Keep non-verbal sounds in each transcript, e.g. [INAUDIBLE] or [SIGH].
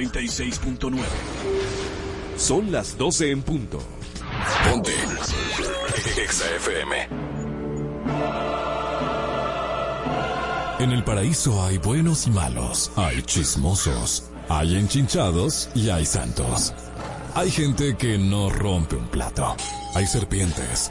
96.9. Son las 12 en punto. Ponte. Exa FM. En el paraíso hay buenos y malos, hay chismosos, hay enchinchados y hay santos. Hay gente que no rompe un plato. Hay serpientes.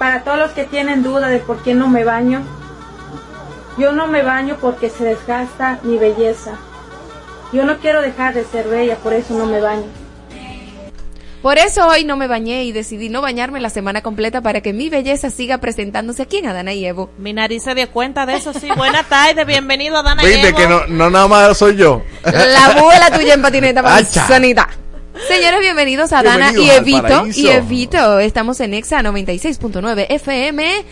Para todos los que tienen duda de por qué no me baño, yo no me baño porque se desgasta mi belleza. Yo no quiero dejar de ser bella, por eso no me baño. Por eso hoy no me bañé y decidí no bañarme la semana completa para que mi belleza siga presentándose aquí en Adana y Evo. Mi nariz se dio cuenta de eso, sí. Buenas tardes, bienvenido a Adana y Viste Evo. que no, no nada más soy yo. La abuela tuya en patineta Acha. Señores, bienvenidos a Dana y Bienvenidos Evito. Y Evito, estamos en Exa 96.9 FM,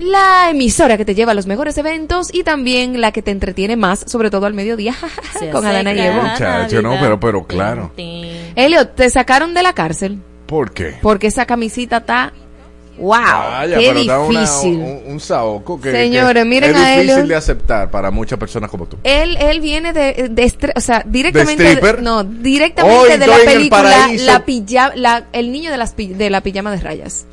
la emisora que te lleva a los mejores eventos y también la que te entretiene más, sobre todo al mediodía, [LAUGHS] Se con Adana y Evo. Muchacho, no, pero- pero claro. Elliot, te sacaron de la cárcel ¿Por qué? porque esa camisita está... ¡Wow! Vaya, ¡Qué da una- difícil! un, un saoco que, Señores, que miren es a difícil Elliot. de aceptar para muchas personas como tú. Él, él viene de, de estre- o sea, directamente, stripper? no, directamente Hoy de la película, la pilla, la, el niño de las, de la pijama de rayas.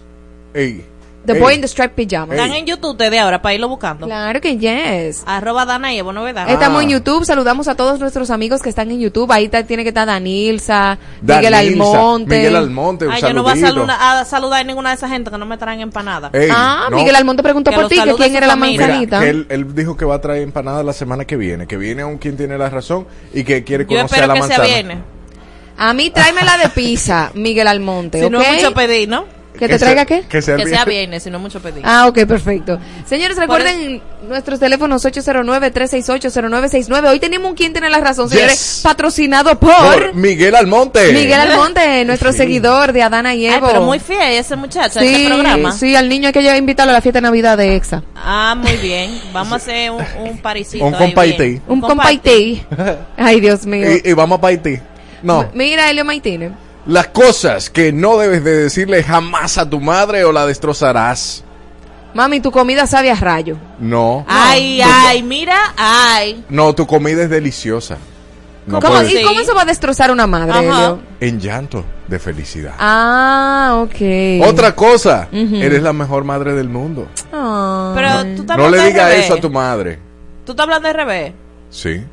Ey, The Boy in the Striped Pyjama. Están en YouTube desde ahora para irlo buscando. Claro que yes. Arroba Dana y Evo, novedad. Estamos Ah. en YouTube, saludamos a todos nuestros amigos que están en YouTube. Ahí está- tiene que estar Danilza, Miguel Almonte. Miguel Almonte, un Ay, yo no voy a, saludar- a saludar a ninguna de esa gente que no me traen empanada. Ey, ah, no. Miguel Almonte preguntó Que por ti, que quién era la. Mira, manzanita. que él, él dijo que va a traer empanada la semana que viene, que viene aún quien tiene la razón y que quiere Yo conocer a espero la que manzana. sea viene. A mí tráemela de pizza, [LAUGHS] Miguel Almonte, Si ¿ok? no es mucho pedir, ¿no? Que te traiga qué? Que sea, Que sea bien. si no mucho pedir. Ah, ok, perfecto. Señores, recuerden nuestros teléfonos 809-368-0969. Hoy tenemos un quien tiene la razón, señores, Yes. patrocinado por, Por Miguel Almonte. Miguel Almonte, [LAUGHS] nuestro Sí. seguidor de Adana y Ay, Evo. pero muy fiel ese muchacho, sí, este programa. sí, al niño hay que invitarlo a la fiesta de Navidad de EXA. Ah, muy bien. Vamos a hacer un, un parisito. Un bien. Un compaité. Ay, Dios mío. Y, y vamos para Haití. No, Mira, Elio Maitine. Las cosas que no debes de decirle jamás a tu madre o la destrozarás. Mami, tu comida sabe a rayo. No. Ay, ay, mira, ay. No, tu comida es deliciosa. No ¿Cómo, puedes- ¿Y cómo eso va a destrozar una madre. Elio? En llanto de felicidad. Ah, ok. Otra cosa, eres la mejor madre del mundo. Ah. Pero tú estás No le digas eso a tu madre. Tú estás hablando de revés. Sí,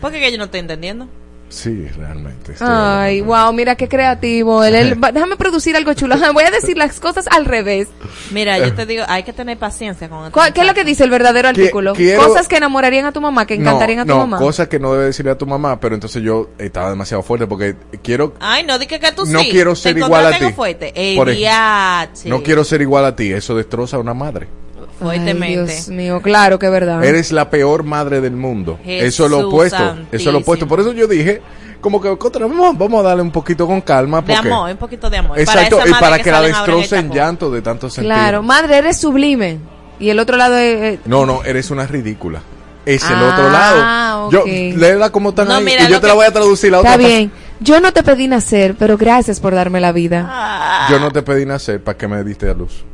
¿Por qué que yo no estoy entendiendo? Sí, realmente. Ay, wow, mira qué creativo. Él, él- déjame producir algo chulo. Voy a decir las cosas al revés. Mira, yo te digo, hay que tener paciencia con esto. ¿Cuál- ¿Qué es lo que dice el verdadero artículo? quiero- Cosas que enamorarían a tu mamá, que encantarían no, a tu no, mamá. cosas que no debe decirle a tu mamá, pero entonces yo estaba demasiado fuerte porque quiero Ay, no, di que, tú No sí. quiero ser igual a ti. fuerte. Ey, Por ejemplo, no quiero ser igual a ti, eso destroza a una madre. Ay. Dios mío, claro que es verdad. Eres la peor madre del mundo. eso es lo opuesto, eso es lo opuesto. Por eso yo dije, como que contra, vamos, vamos a darle un poquito con calma De amor, un poquito de amor. Exacto, esa y para que, la ahora en destroce en esta llanto de tanto sentir. Claro, madre, eres sublime. Y el otro lado es... eh, No, no, eres una ridícula. Es el Ah, otro lado. Yo, ok. léela como están No, ahí mira, y yo te la voy a traducir la otra Está bien. Yo no te pedí nacer, pero gracias por darme la vida. Ah, Yo no te pedí nacer para que me diste a luz.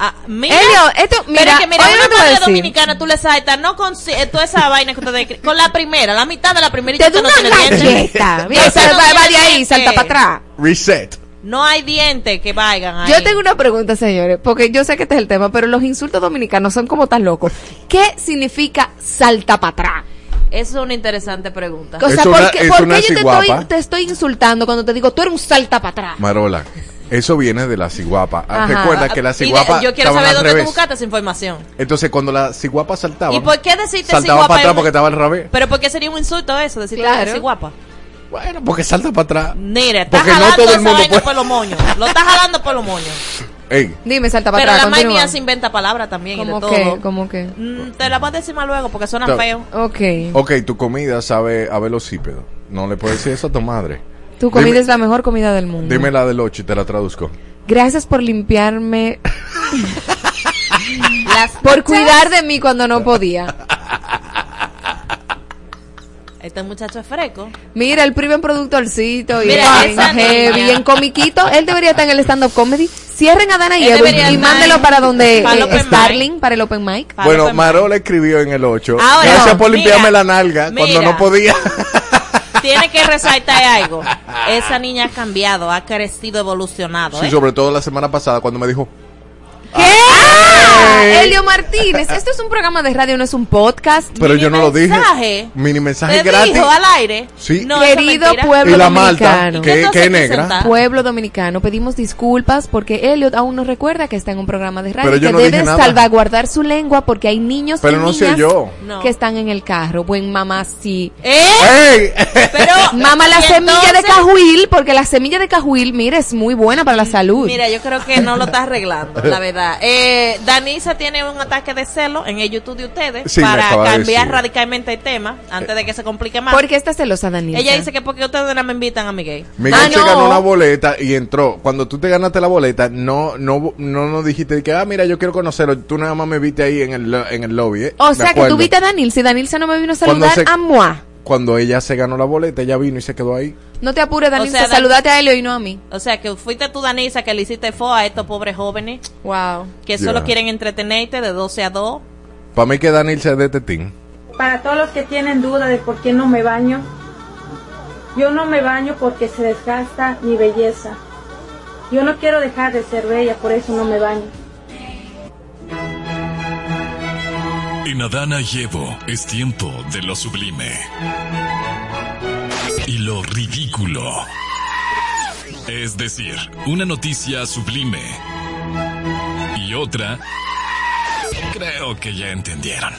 Ah, mira. Elio, esto, Pero mira, es que mira, oye, una te decir. dominicana tú le saltas, no con eh, toda esa vaina que cri- con la primera, la mitad de la primerita Te doy no una tiene dientes. [LAUGHS] Mira, Esa no va, de ahí, salta para atrás. Reset. No hay dientes que vayan ahí. Yo tengo una pregunta, señores, porque yo sé que este es el tema, pero los insultos dominicanos son como tan locos. ¿Qué significa salta para atrás? Eso es una interesante pregunta. O sea, Es una- ¿por qué, es por una qué yo te estoy, te estoy insultando cuando te digo tú eres un salta para atrás? Marola, eso viene de la ciguapa. Ah, Ajá. Recuerda que la Y de- ciguapa yo quiero saber al dónde tú revés. buscaste esa información. Entonces, cuando la ciguapa saltaba, ¿Y por qué decirte saltaba ciguapa para atrás porque estaba al revés. Pero ¿por qué sería un insulto eso? Decirte Claro. que guapa. Bueno, porque salta para atrás. Mire, estás Porque no jalando todo el esa mundo vaina puede- por los moños. Lo estás jalando por los moños. Ey, Dime, salta para Pero atrás. la continúa. se inventa palabras también y de ¿Cómo todo. ¿Cómo que? Mm, te la voy a decir más luego porque suena Ta- feo. Ok. ok, tu comida sabe a velocípedo. No le puedes decir eso a tu madre. Tu comida Dime- es la mejor comida del mundo. Dime la del 8 y te la traduzco. Gracias por limpiarme, [LAUGHS] Las por cuidar de mí cuando no podía. Este muchacho es freco. Mira, el primer productorcito y Mira, en heavy, en comiquito, él debería estar en el stand-up comedy. Cierren a Dana y Edwin y mándelo en- para donde para eh, Starling, para el open mic. Para bueno, open Marola escribió en el 8. Ahora, Gracias por mira, limpiarme la nalga cuando mira. no podía. [LAUGHS] Tiene que resaltar algo. Esa niña ha cambiado, ha crecido, evolucionado. sí, ¿eh? sobre todo la semana pasada cuando me dijo, ¿Qué? Ah. Elio Martínez, esto es un programa de radio, no es un podcast. pero Mini yo no lo dije. mensaje. Mini mensaje ¿Te gratis. dijo al aire? Sí. No, Querido pueblo Y la Malta, dominicano. ¿Qué que, negra. Pueblo dominicano, pedimos disculpas porque Elliot aún no recuerda que está en un programa de radio Pero que no debe dije nada. salvaguardar su lengua porque hay niños Pero y no sé niñas yo. No. que están en el carro. Buen mamá sí. ¿Eh? Pero, Mama la semilla de cajuil, porque la semilla de cajuil, mira, es muy buena para la salud. Mira, yo creo que no lo está arreglando, la verdad. Eh, Danisa tiene un ataque de celo en el YouTube de ustedes Sí, para de cambiar radicalmente el tema antes de que se complique más. ¿Por qué está celosa, Daniela? Ella dice que porque ustedes no me invitan a mi gay. Miguel Ah, se no. ganó una boleta y entró. Cuando tú te ganaste la boleta, no no no nos dijiste que, ah, mira, yo quiero conocerlo. Tú nada más me viste ahí en el, en el lobby. ¿eh? O sea, que tú viste a Danil. Si Danilza no me vino a saludar, se- a moi. Cuando ella se ganó la boleta, ella vino y se quedó ahí. No te apures, Danilza, sea, Dan- saludate a Elio y no a mí. O sea, que fuiste tú, Danisa, que le hiciste fo a estos pobres jóvenes Wow. que solo quieren entretenerte de 12 a 2. Para mí que Daniel se de tetín. Para todos los que tienen duda de por qué no me baño, yo no me baño porque se desgasta mi belleza. Yo no quiero dejar de ser bella, por eso no me baño. En Adana y Evo es tiempo de lo sublime. Y lo ridículo. Es decir, una noticia sublime. Y otra... Creo que ya entendieron.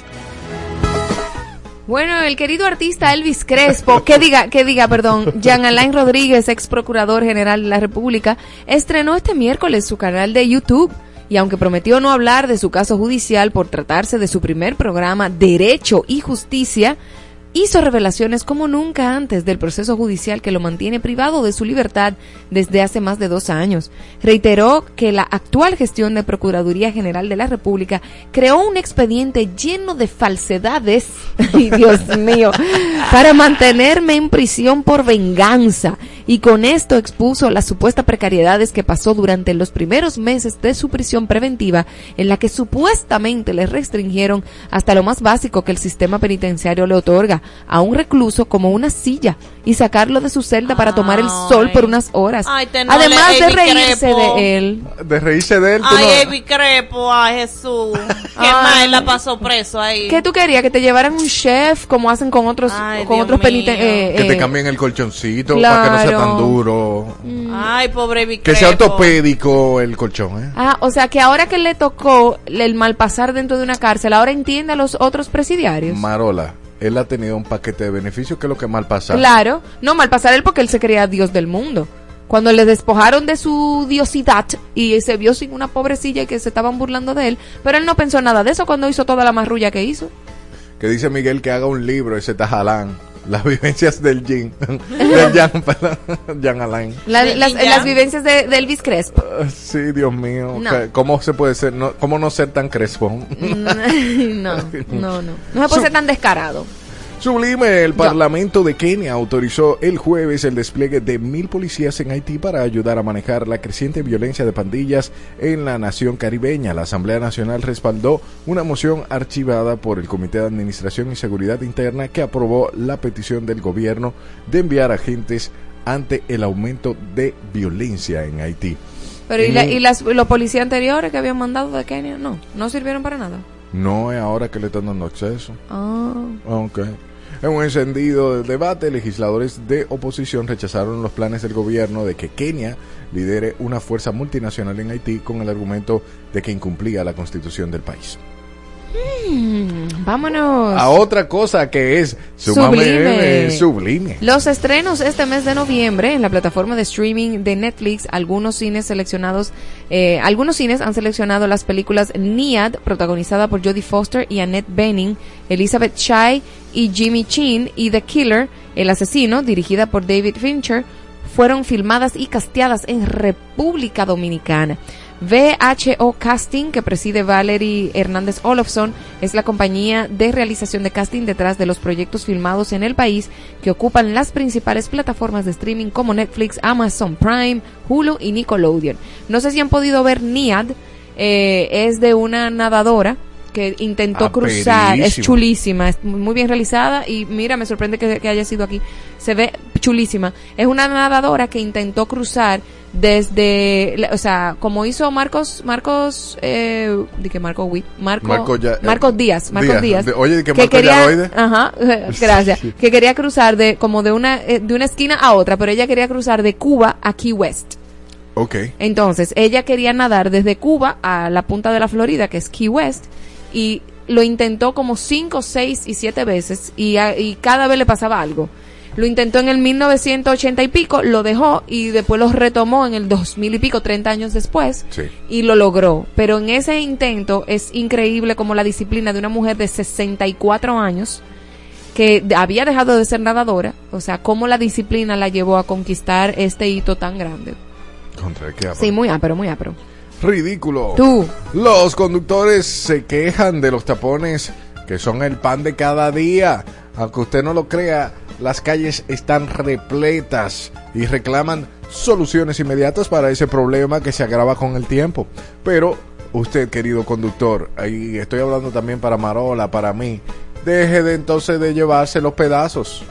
Bueno, el querido artista Elvis Crespo, que diga, que diga, perdón, Jean Alain Rodríguez, ex procurador general de la República, estrenó este miércoles su canal de YouTube. Y aunque prometió no hablar de su caso judicial por tratarse de su primer programa Derecho y Justicia, hizo revelaciones como nunca antes del proceso judicial que lo mantiene privado de su libertad desde hace más de dos años. Reiteró que la actual gestión de Procuraduría General de la República creó un expediente lleno de falsedades, [LAUGHS] ay Dios mío, para mantenerme en prisión por venganza y con esto expuso las supuestas precariedades que pasó durante los primeros meses de su prisión preventiva en la que supuestamente le restringieron hasta lo más básico que el sistema penitenciario le otorga a un recluso como una silla y sacarlo de su celda para tomar el sol por unas horas. Ay, te no Además le- de Evi reírse Crepo. de él. De reírse de él, tú Ay, no- Evi Crepo, ay, Jesús. Qué Ay. mal la pasó preso ahí. ¿Qué tú querías? Que te llevaran un chef como hacen con otros Ay, con Dios otros peniten mío. eh, que te eh, cambien el colchoncito para que no sea claro. tan duro. Ay, pobre Evi Que sea Crepo. ortopédico el colchón, ¿eh? Ah, o sea que ahora que le tocó el malpasar dentro de una cárcel, ahora entiende a los otros presidiarios. Marola, él ha tenido un paquete de beneficios que es lo que mal pasa. Claro, no malpasar él porque él se creía Dios del mundo. Cuando le despojaron de su diosidad y se vio sin una pobrecilla y que se estaban burlando de él, pero él no pensó nada de eso cuando hizo toda la marrulla que hizo. Que dice Miguel que haga un libro, ese Tajalán. Las vivencias del Jin. [LAUGHS] del Jan, [LAUGHS] perdón. Jan Alain. La- las, vivencias de, de Elvis Crespo. Ah, Sí, Dios mío. No. ¿Cómo se puede ser? No, ¿Cómo no ser tan crespo? [LAUGHS] no, no, no. No se puede ser tan descarado. Sublime, el Parlamento de Kenia autorizó el jueves el despliegue de mil policías en Haití para ayudar a manejar la creciente violencia de pandillas en la nación caribeña. La Asamblea Nacional respaldó una moción archivada por el Comité de Administración y Seguridad Interna que aprobó la petición del gobierno de enviar agentes ante el aumento de violencia en Haití. Pero ¿y, la- y las, los policías anteriores que habían mandado de Kenia? No, no sirvieron para nada. No es ahora que le están dando acceso. Ah. Ok. En un encendido debate, legisladores de oposición rechazaron los planes del gobierno de que Kenia lidere una fuerza multinacional en Haití con el argumento de que incumplía la constitución del país. Mm, vámonos. A otra cosa que es sumamente Sublime. sublime. Los estrenos este mes de noviembre en la plataforma de streaming de Netflix, algunos cines seleccionados, eh, algunos cines han seleccionado las películas Niad, protagonizada por Jodie Foster y Annette Bening, Elizabeth Shai y Jimmy Chin, y The Killer, El asesino, dirigida por David Fincher, fueron filmadas y casteadas en República Dominicana. VHO Casting, que preside Valerie Hernández Olofsson, es la compañía de realización de casting detrás de los proyectos filmados en el país que ocupan las principales plataformas de streaming como Netflix, Amazon Prime, Hulu y Nickelodeon. No sé si han podido ver Niad, eh, es de una nadadora que intentó Ah, cruzar, es chulísima, es muy bien realizada y mira, me sorprende que, que haya sido aquí, se ve chulísima. Es una nadadora que intentó cruzar desde, o sea, como hizo Marcos, Marcos, eh, di que Marco, Marco ya- eh, Marcos Díaz, Marcos Díaz. Díaz, De- oye, que Marco quería, Yaroide. ajá, [LAUGHS] gracias, Sí. que quería cruzar de, como de una, eh, de una esquina a otra, pero ella quería cruzar de Cuba a Key West. Ok. Entonces, ella quería nadar desde Cuba a la punta de la Florida, que es Key West, y lo intentó como cinco, seis y siete veces, y, y cada vez le pasaba algo. Lo intentó en el 1980 y pico, lo dejó y después lo retomó en el 2000 y pico, 30 años después, Sí. y lo logró. Pero en ese intento es increíble como la disciplina de una mujer de 64 años que había dejado de ser nadadora, o sea, cómo la disciplina la llevó a conquistar este hito tan grande. Contra Sí, muy ápero, muy ápero. Ridículo. Tú. Los conductores se quejan de los tapones que son el pan de cada día. Aunque usted no lo crea, las calles están repletas y reclaman soluciones inmediatas para ese problema que se agrava con el tiempo. Pero usted, querido conductor, ahí estoy hablando también para Marola, para mí, deje de entonces de llevarse los pedazos.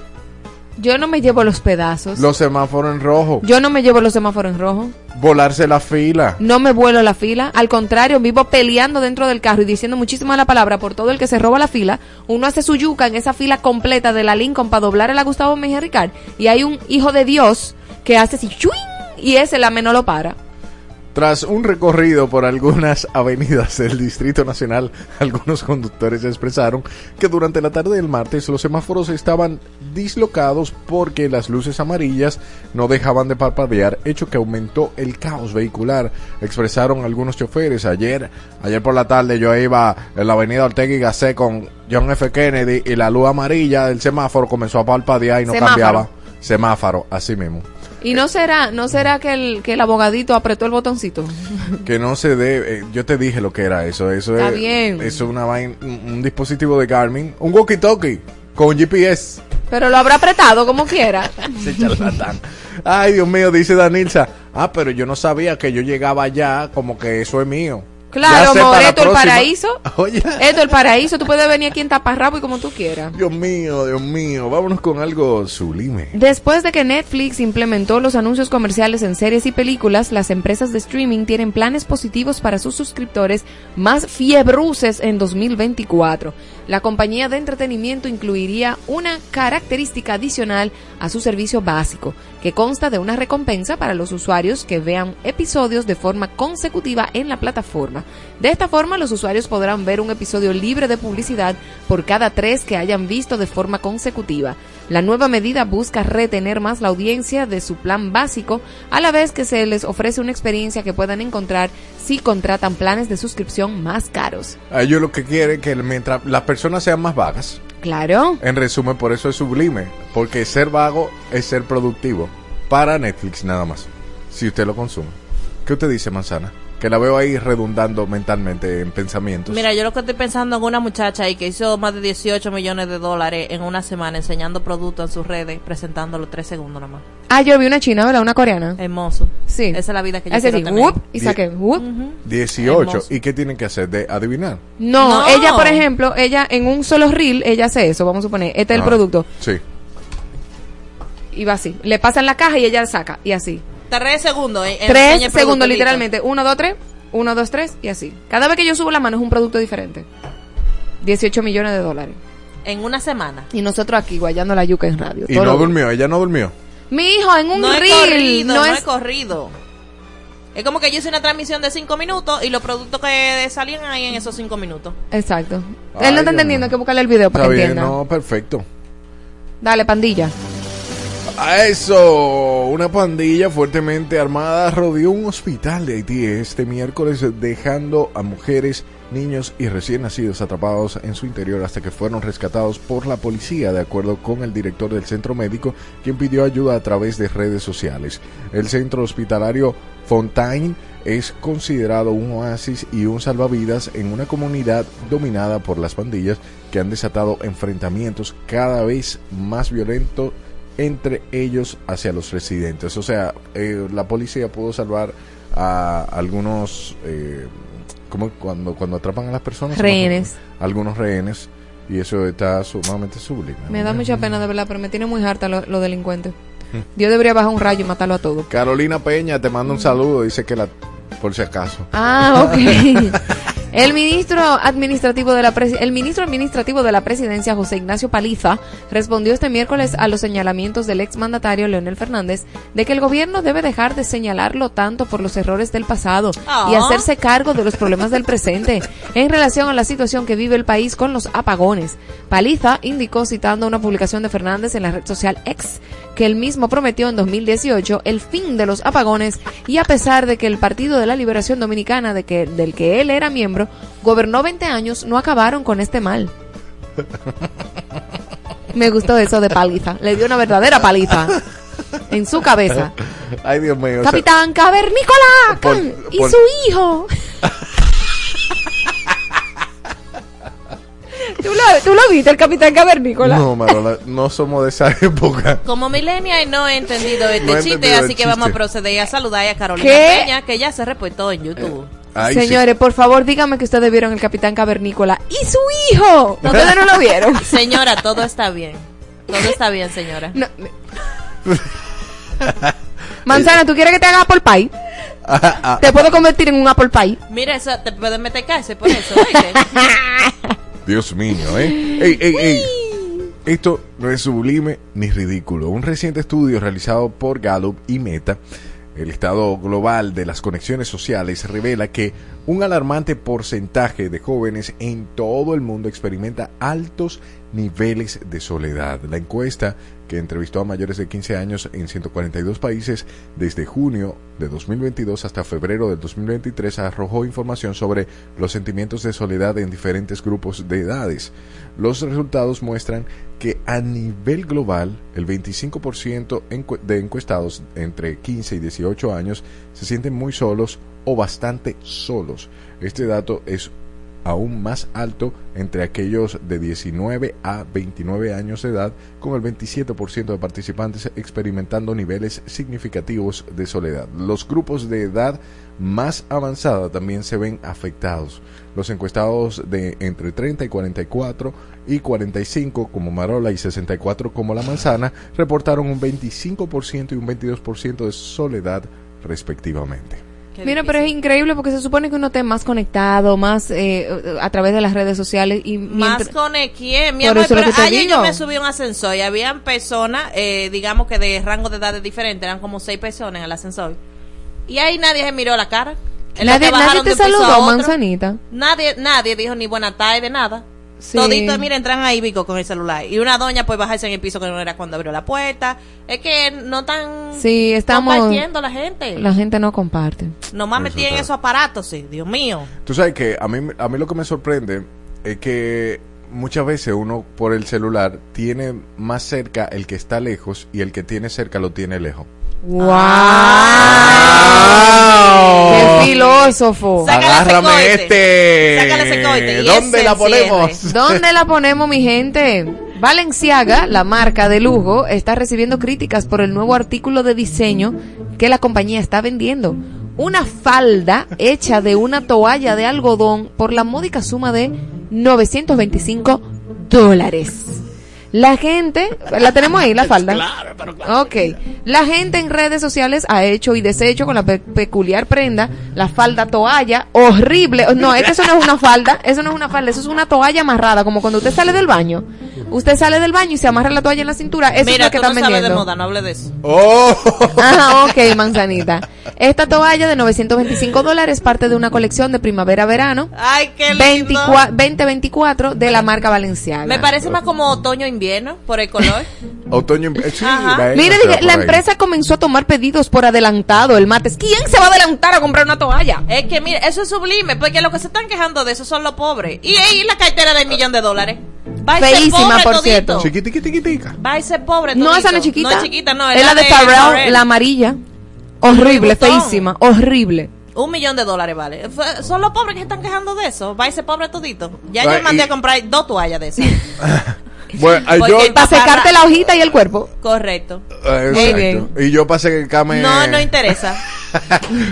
Yo no me llevo los pedazos. Los semáforos en rojo, Yo no me llevo los semáforos en rojo. volarse la fila. No me vuelo la fila. Al contrario, vivo peleando dentro del carro y diciendo muchísima la palabra por todo el que se roba la fila. Uno hace su yuca en esa fila completa de la Lincoln para doblar a la Gustavo Mejía Ricard. Y hay un hijo de Dios que hace así, ¡chuing! y ese la no lo para. Tras un recorrido por algunas [LAUGHS] avenidas del Distrito Nacional, algunos conductores expresaron que durante la tarde del martes los semáforos estaban dislocados porque las luces amarillas no dejaban de parpadear, hecho que aumentó el caos vehicular, expresaron algunos choferes. Ayer, ayer por la tarde yo iba en la avenida Ortega y Gasset con John F. Kennedy y la luz amarilla del semáforo comenzó a parpadear y no Semáforo. cambiaba. Semáforo, así mismo. Y no será, no será que el, que el abogadito apretó el botoncito. [LAUGHS] que no se debe. eh, yo te dije lo que era eso. Eso Está es, bien. Eso es una vaina- un, dispositivo de Garmin, un walkie-talkie con GPS. Pero lo habrá apretado como quiera. [LAUGHS] Ese charlatán. Ay, Dios mío, dice Danilza. Ah, pero yo no sabía que yo llegaba allá, como que eso es mío. Claro, esto el paraíso. [LAUGHS] Oye. Esto el paraíso. Tú puedes venir aquí en taparrabo y como tú quieras. Dios mío, Dios mío. Vámonos con algo sublime. Después de que Netflix implementó los anuncios comerciales en series y películas, las empresas de streaming tienen planes positivos para sus suscriptores más fiebruces en 2024. La compañía de entretenimiento incluiría una característica adicional a su servicio básico, que consta de una recompensa para los usuarios que vean episodios de forma consecutiva en la plataforma. De esta forma, los usuarios podrán ver un episodio libre de publicidad por cada tres que hayan visto de forma consecutiva. La nueva medida busca retener más la audiencia de su plan básico, a la vez que se les ofrece una experiencia que puedan encontrar si contratan planes de suscripción más caros. Ellos lo que quieren es que mientras las personas sean más vagas, Claro. en resumen, por eso es sublime. Porque ser vago es ser productivo. Para Netflix nada más. Si usted lo consume. ¿Qué usted dice, Manzana? Que la veo ahí redundando mentalmente en pensamientos. Mira, yo lo que estoy pensando en una muchacha ahí que hizo más de 18 millones de dólares en una semana enseñando productos en sus redes, presentándolo tres segundos nada más. Ah, yo vi una china, ¿verdad? Una coreana. Hermoso. Sí. Esa es la vida que yo Hace quiero tener. whoop, y saqué, whoop. 18. Hermoso. ¿Y qué tienen que hacer? ¿De adivinar? No, No. ella, por ejemplo, ella en un solo reel, ella hace eso, vamos a suponer, este es el Ah, producto, Sí. y va así. Le pasan la caja y ella saca, y así. Tres segundos. eh, Tres segundos, literalmente. Uno, dos, tres. Uno, dos, tres, y así. Cada vez que yo subo la mano es un producto diferente. 18 millones de dólares. En una semana. Y nosotros aquí guayando la yuca en radio. Y no durmió, ella no durmió. Mi hijo en un no reel. es corrido, no no, es... es corrido. Es como que yo hice una transmisión de cinco minutos y los productos que salían ahí en esos cinco minutos. Exacto. Ay, Él no está entendiendo, hay que buscarle el video para Está que bien, entienda. no, perfecto. Dale, pandilla. A eso, una pandilla fuertemente armada rodeó un hospital de Haití este miércoles dejando a mujeres, niños y recién nacidos atrapados en su interior hasta que fueron rescatados por la policía, de acuerdo con el director del centro médico, quien pidió ayuda a través de redes sociales. El centro hospitalario Fontaine es considerado un oasis y un salvavidas en una comunidad dominada por las pandillas que han desatado enfrentamientos cada vez más violentos entre ellos hacia los residentes. O sea, eh, la policía pudo salvar a algunos, eh, como cuando, cuando atrapan a las personas, Rehenes. algunos rehenes, y eso está sumamente sublime. Me da mucha pena, de verdad, pero me tiene muy harta los lo delincuentes. [LAUGHS] Dios debería bajar un rayo y matarlo a todos. Carolina Peña te manda un saludo, dice que la, por si acaso. Ah, ok. [LAUGHS] El ministro administrativo de la el ministro administrativo de la presidencia José Ignacio Paliza respondió este miércoles a los señalamientos del exmandatario Leonel Fernández de que el gobierno debe dejar de señalarlo tanto por los errores del pasado y Ah. hacerse cargo de los problemas del presente en relación a la situación que vive el país con los apagones. Paliza indicó citando una publicación de Fernández en la red social X que él mismo prometió en 2018 el fin de los apagones y a pesar de que el Partido de la Liberación Dominicana de que, del que él era miembro gobernó 20 años, no acabaron con este mal. [LAUGHS] Me gustó eso de paliza. Le dio una verdadera paliza en su cabeza. Ay, Dios mío. o sea, Capitán Cavernícola Por- y por- su hijo. [LAUGHS] ¿Tú lo, tú lo viste, el Capitán Cavernícola? no, Marola, no somos de esa [LAUGHS] época. Como milenia no he entendido este No he chiste, entendido así que vamos a proceder a saludar a Carolina ¿Qué? Peña, que ya se reportó en YouTube. Ay, sí. Señores, por favor, díganme que ustedes vieron el Capitán Cavernícola y su hijo. ¿No, ¿Ustedes no lo vieron? [LAUGHS] Señora, todo está bien. Todo está bien, señora. No, me- Manzana, ¿tú quieres que te haga apple pie? Te puedo convertir en un apple pie. Mira, eso te puedes meter cárcel por eso. [LAUGHS] Dios mío, ¿eh? Ey, ey, ey. Esto no es sublime ni ridículo. Un reciente estudio realizado por Gallup y Meta, el estado global de las conexiones sociales, revela que un alarmante porcentaje de jóvenes en todo el mundo experimenta altos niveles de soledad. La encuesta que entrevistó a mayores de 15 años en 142 países desde junio de 2022 hasta febrero del 2023 arrojó información sobre los sentimientos de soledad en diferentes grupos de edades. Los resultados muestran que a nivel global el 25% encu- de encuestados entre 15 y 18 años se sienten muy solos o bastante solos. Este dato es aún más alto entre aquellos de 19 a 29 años de edad, con el 27% de participantes experimentando niveles significativos de soledad. Los grupos de edad más avanzada también se ven afectados. Los encuestados de entre 30 y 44 y 45 como Marola y 64 como La Manzana reportaron un 25% y un 22% de soledad respectivamente. Qué Mira, pero es increíble porque se supone que uno esté más conectado, más eh, a través de las redes sociales y Más mientras- con el quién, mi Por amor, eso es lo pero ayer digo. yo me subí a un ascensor y habían personas, eh, digamos que de rango de edades diferentes, eran como seis personas en el ascensor. Y ahí nadie se miró la cara. En nadie, nadie te saludó, manzanita. Nadie, nadie dijo ni buena tarde, nada. Sí. Todito, mira, entran ahí Vico con el celular. Y una doña pues bajarse en el piso que no era cuando abrió la puerta. Es que no están Sí, estamos- compartiendo la gente. La gente no comparte. Nomás metí en esos aparatos, sí, Dios mío. Tú sabes que a mí, a mí lo que me sorprende es que muchas veces uno por el celular tiene más cerca el que está lejos y el que tiene cerca lo tiene lejos. ¡Wow! ¡Wow! Sácale ese ¡Agárrame este! Sácale ¿Dónde la ponemos? ¿Dónde la [LAUGHS] ponemos, mi gente? Valenciaga, la marca de lujo, está recibiendo críticas por el nuevo artículo de diseño que la compañía está vendiendo. Una falda hecha de una toalla de algodón por la módica suma de 925 dólares. La gente, la tenemos ahí, la falda. [LAUGHS] Claro, pero claro. Ok. La gente en redes sociales ha hecho y deshecho con la pe- peculiar prenda, la falda toalla, horrible. No, es que eso no es una falda, eso no es una falda, eso es una toalla amarrada, como cuando usted sale del baño. Usted sale del baño y se amarra la toalla en la cintura, eso es lo que tú no están sabes de vendiendo. moda, no hable de eso. Oh, Ajá, ok, manzanita. Esta toalla de 925 dólares es parte de una colección de primavera-verano Ay, qué lindo. 24 2024 de la marca Valenciaga. Me parece más como otoño-invierno por el color. [LAUGHS] otoño. eh, Sí, Ajá. ve, Mire, dije, la empresa comenzó a tomar pedidos por adelantado el martes. ¿Quién se va a adelantar a comprar una toalla? es que, mire, eso es sublime, porque los que se están quejando de eso son los pobres. Y ahí la cartera de millón de dólares. Va a ser Feísima, pobre por todito. cierto. Chiquitiquitica. Va a ser pobre No, esa no es chiquita. No es chiquita, no. Es la de Pharrell, la amarilla. Horrible, feísima, horrible. Un millón de dólares vale. Son los pobres que se están quejando de eso. Va a ser pobre todito. Ya yo mandé y- a comprar dos toallas de esas. [LAUGHS] Bueno, [LAUGHS] yo, Para secarte la hojita y el cuerpo. Correcto. eh, Muy exacto. bien. Y yo pasé que Came. No, no interesa. [LAUGHS]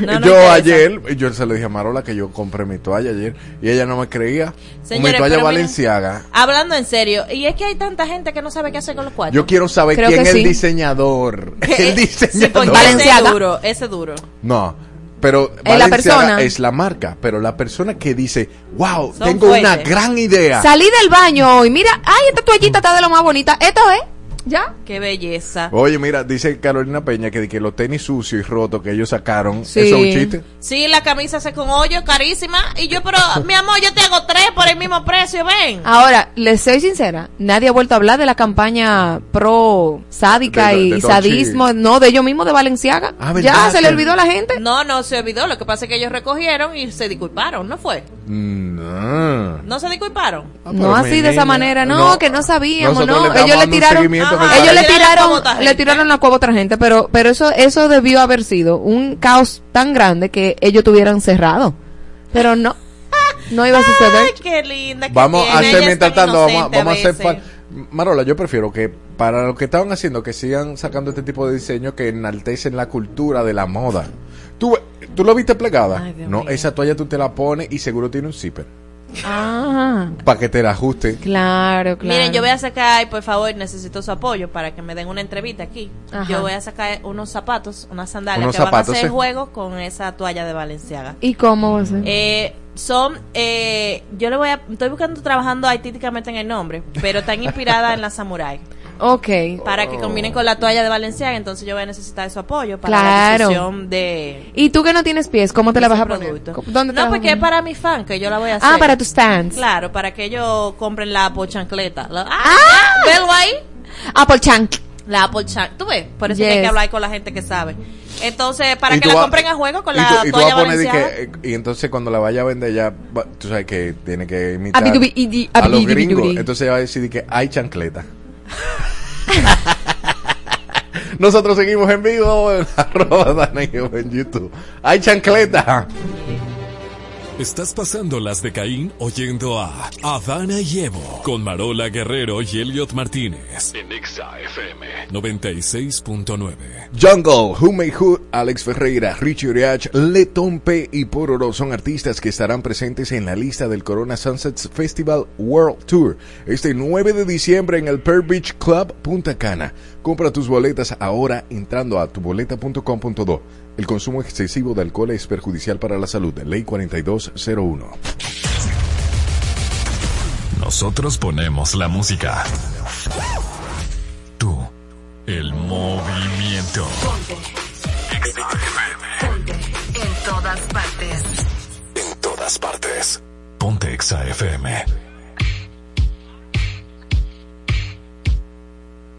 No, no yo interesa. ayer, yo se le dije a Marola que yo compré mi toalla ayer y ella no me creía. Señores, mi toalla miren, valenciaga. Hablando en serio, y es que hay tanta gente que no sabe qué hacer con los cuartos. Yo quiero saber Creo quién es el sí. diseñador. [LAUGHS] El Sí, diseñador. porque Valenciaga. ese duro, ese duro. No, pero Es la persona. es la marca, pero la persona que dice, wow, Son tengo una gran idea. Salí del baño hoy. Mira, ay, esta toallita está de lo más bonita. Esto es. ¿Ya? Qué belleza. Oye, mira, dice Carolina Peña que, que los tenis sucios y rotos que ellos sacaron, Sí. eso es un chiste. Sí, la camisa se con hoyo, carísima. Y yo, pero, [LAUGHS] mi amor, yo te hago tres por el mismo precio, ven. Ahora, les soy sincera, nadie ha vuelto a hablar de la campaña pro sádica De- de- y de sadismo, no, de ellos mismos de Valenciaga. Ah, ya se le olvidó a la gente. No, no se olvidó. Lo que pasa es que ellos recogieron y se disculparon, ¿no fue? Mm, No. ¿No se disculparon? Ah, No así de esa manera, no, que no sabíamos, no. ellos le tiraron, ellos le tiraron le tiraron la cueva a otra gente, pero, pero eso, eso debió haber sido un caos tan grande que ellos tuvieran cerrado. Pero no, no iba a suceder. Ay, qué linda. que Vamos a hacer Ella mientras tan tanto, vamos, vamos a hacer Marola, yo prefiero que para lo que estaban haciendo que sigan sacando este tipo de diseño que enaltecen la cultura de la moda. ¿Tú, ¿tú lo viste plegada? Ay, no, mío. esa toalla tú te la pones y seguro tiene un zipper Ah, para que te la ajuste. claro, claro. Miren, yo voy a sacar, por favor, necesito su apoyo para que me den una entrevista aquí. Ajá. Yo voy a sacar unos zapatos, unas sandalias Unos que zapatos, van a hacer sí. juego con esa toalla de Valenciaga. ¿Y cómo va a ser? Eh, son, eh, yo le voy a, estoy buscando trabajando artísticamente en el nombre, pero están inspiradas en la samurai. ok. Para que combinen con la toalla de Valenciaga, entonces yo voy a necesitar su apoyo para Claro. la de ¿Y tú que no tienes pies, cómo te la vas a poner? ¿Dónde No, porque es para mi fan que yo la voy a hacer. Ah, para tus fans. Claro, para que ellos compren la Apple chancleta. La, ah, Ah. ¿Velo ahí? Apple Chank. La Apple Chan. ¿Tú ves? Por eso es que hay Yes. que hablar con la gente que sabe. Entonces, para que la compren a juego con y la tú- y tú vas a poner que, y entonces cuando la vaya a vender ya, va- tú sabes que tiene que imitar idi- a los gringos. Entonces ella va a decir que hay chancleta. [LAUGHS] Nosotros seguimos en vivo en [LAUGHS] arroba en YouTube. Hay chancleta. Estás pasando las de Caín oyendo a Adana y Evo con Marola Guerrero y Elliot Martínez en Exa FM 96.9. Jungle, Who Made Who, Alex Ferreira, Richie Oriach, Letón P y Pororo son artistas que estarán presentes en la lista del Corona Sunsets Festival World Tour este 9 de diciembre en el Pearl Beach Club Punta Cana. Compra tus boletas ahora entrando a tuboleta.com.do. El consumo excesivo de alcohol es perjudicial para la salud. Ley 4201. Nosotros ponemos la música. Tú, el movimiento. Exa FM. En todas partes. En todas partes. Ponte Exa FM.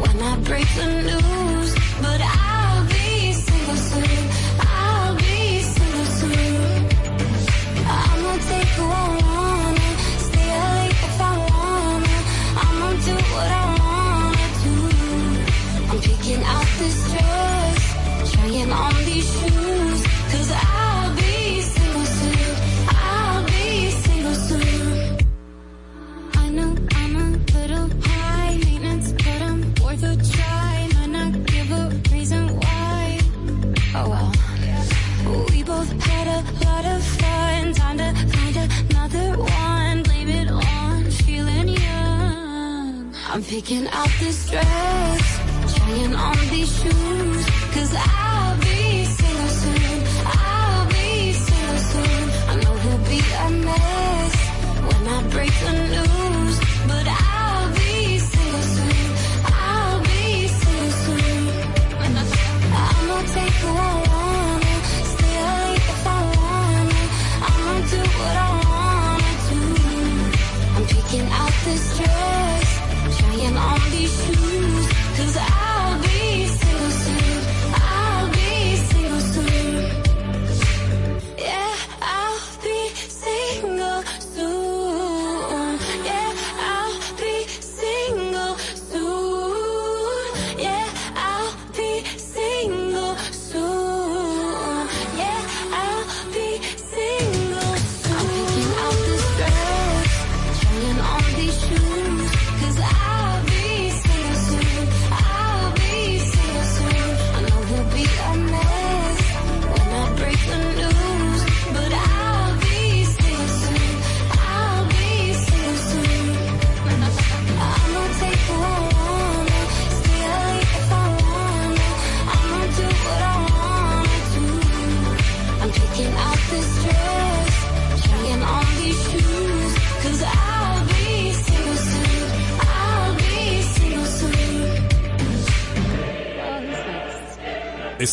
when I break the news, picking out this dress, trying on these shoes, cause I'll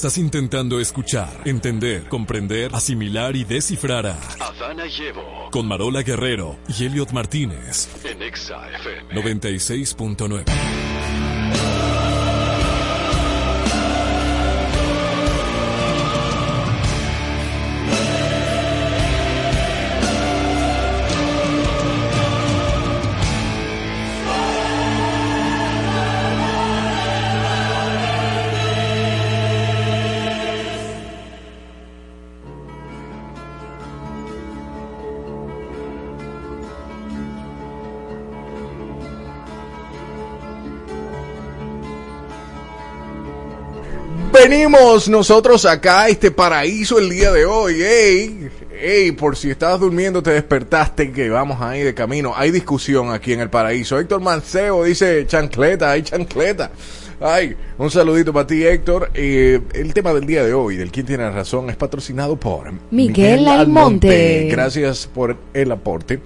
Estás intentando escuchar, entender, comprender, asimilar y descifrar a Adana Llevo con Marola Guerrero y Elliot Martínez. en Exa FM. 96.9. Venimos nosotros acá a este paraíso el día de hoy. Ey, ey, por si estabas durmiendo, te despertaste, que vamos ahí de camino. Hay discusión aquí en el paraíso. Héctor Manceo dice chancleta, hay chancleta. Ay, un saludito para ti, Héctor. Eh, el tema del día de hoy, del Quién tiene razón, es patrocinado por Miguel Almonte. Gracias por el aporte.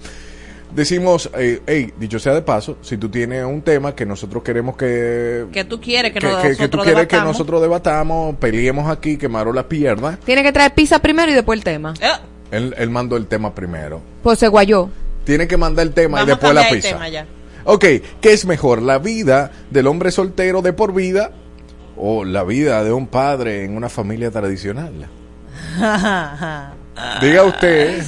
Decimos, eh, hey, dicho sea de paso, si tú tienes un tema que nosotros queremos que Que tú quieres que, que, nosotros que- que tú quieres que nosotros debatamos, peleemos aquí, que Marola pierda. Tiene que traer pizza primero y después el tema. Eh, Él, él mandó el tema primero. Pues se guayó. Tiene que mandar el tema vamos y a después la cambiar el pizza. tema ya. Ok, ¿qué es mejor? ¿La vida del hombre soltero de por vida o la vida de un padre en una familia tradicional? [LAUGHS] Diga usted.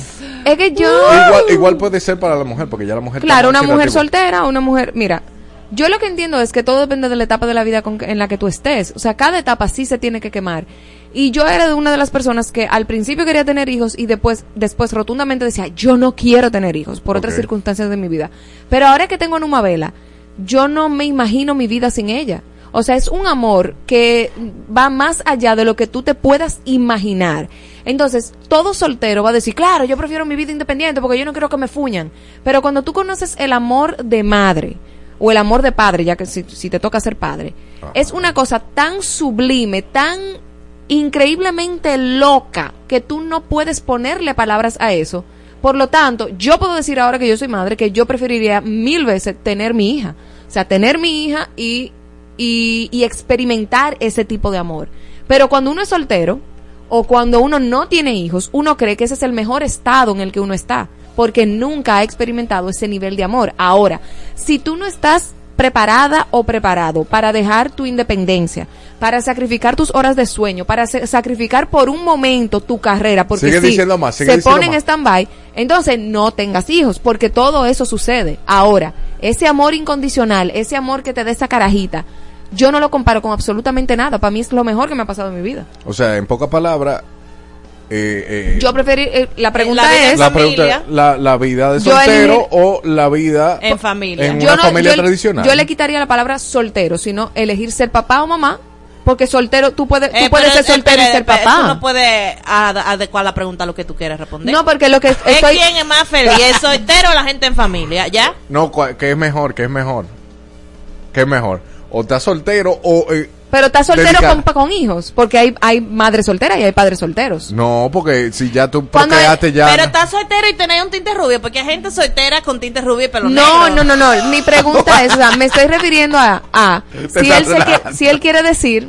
Es que yo... Igual, igual puede ser para la mujer, porque ya la mujer... Claro, una mujer soltera, una mujer, mira, yo lo que entiendo es que todo depende de la etapa de la vida con en la que tú estés. O sea, cada etapa sí se tiene que quemar. Y yo era de una de las personas que al principio quería tener hijos y después, después rotundamente decía, yo no quiero tener hijos por otras circunstancias de mi vida. Pero ahora que tengo a Numa Vela, yo no me imagino mi vida sin ella. O sea, es un amor que va más allá de lo que tú te puedas imaginar. Entonces, todo soltero va a decir, claro, yo prefiero mi vida independiente porque yo no quiero que me fuñan. Pero cuando tú conoces el amor de madre o el amor de padre, ya que si, si te toca ser padre, es una cosa tan sublime, tan increíblemente loca que tú no puedes ponerle palabras a eso. Por lo tanto, yo puedo decir ahora que yo soy madre que yo preferiría mil veces tener mi hija. O sea, tener mi hija y, y, y experimentar ese tipo de amor. Pero cuando uno es soltero o cuando uno no tiene hijos, uno cree que ese es el mejor estado en el que uno está, porque nunca ha experimentado ese nivel de amor. Ahora, si tú no estás preparada o preparado para dejar tu independencia, para sacrificar tus horas de sueño, para sa- sacrificar por un momento tu carrera, porque Sigue sí, diciendo más, sigue se diciendo pone en stand-by, entonces no tengas hijos, porque todo eso sucede. Ahora, ese amor incondicional, ese amor que te da esa carajita, yo no lo comparo con absolutamente nada. Para mí es lo mejor que me ha pasado en mi vida. O sea, en pocas palabras, eh, eh, Yo preferí, eh, la pregunta La es... la familia. pregunta, la, la vida de soltero o la vida En familia. en yo una no- familia yo- tradicional. Yo le quitaría la palabra soltero, sino elegir ser papá o mamá, porque soltero, tú puedes, tú Eh, puedes ser soltero eh, y ser pero, papá. Tú no puedes ad- adecuar la pregunta a lo que tú quieres responder. No, porque lo que ¿Es estoy... quién es más feliz? ¿El soltero o la gente en familia? ¿Ya? No, cua- que es mejor, que es mejor. ¿Qué es mejor? ¿O estás soltero o... eh, Pero estás soltero con, con hijos, porque hay, hay madres solteras y hay padres solteros. no, porque si ya tú Cuando procreaste ya... Pero estás soltero y tenés un tinte rubio, porque hay gente soltera con tinte rubio y pelo No, negro. no, no, no. Mi pregunta [LAUGHS] es, o sea, me estoy refiriendo a, si él, se si él quiere decir,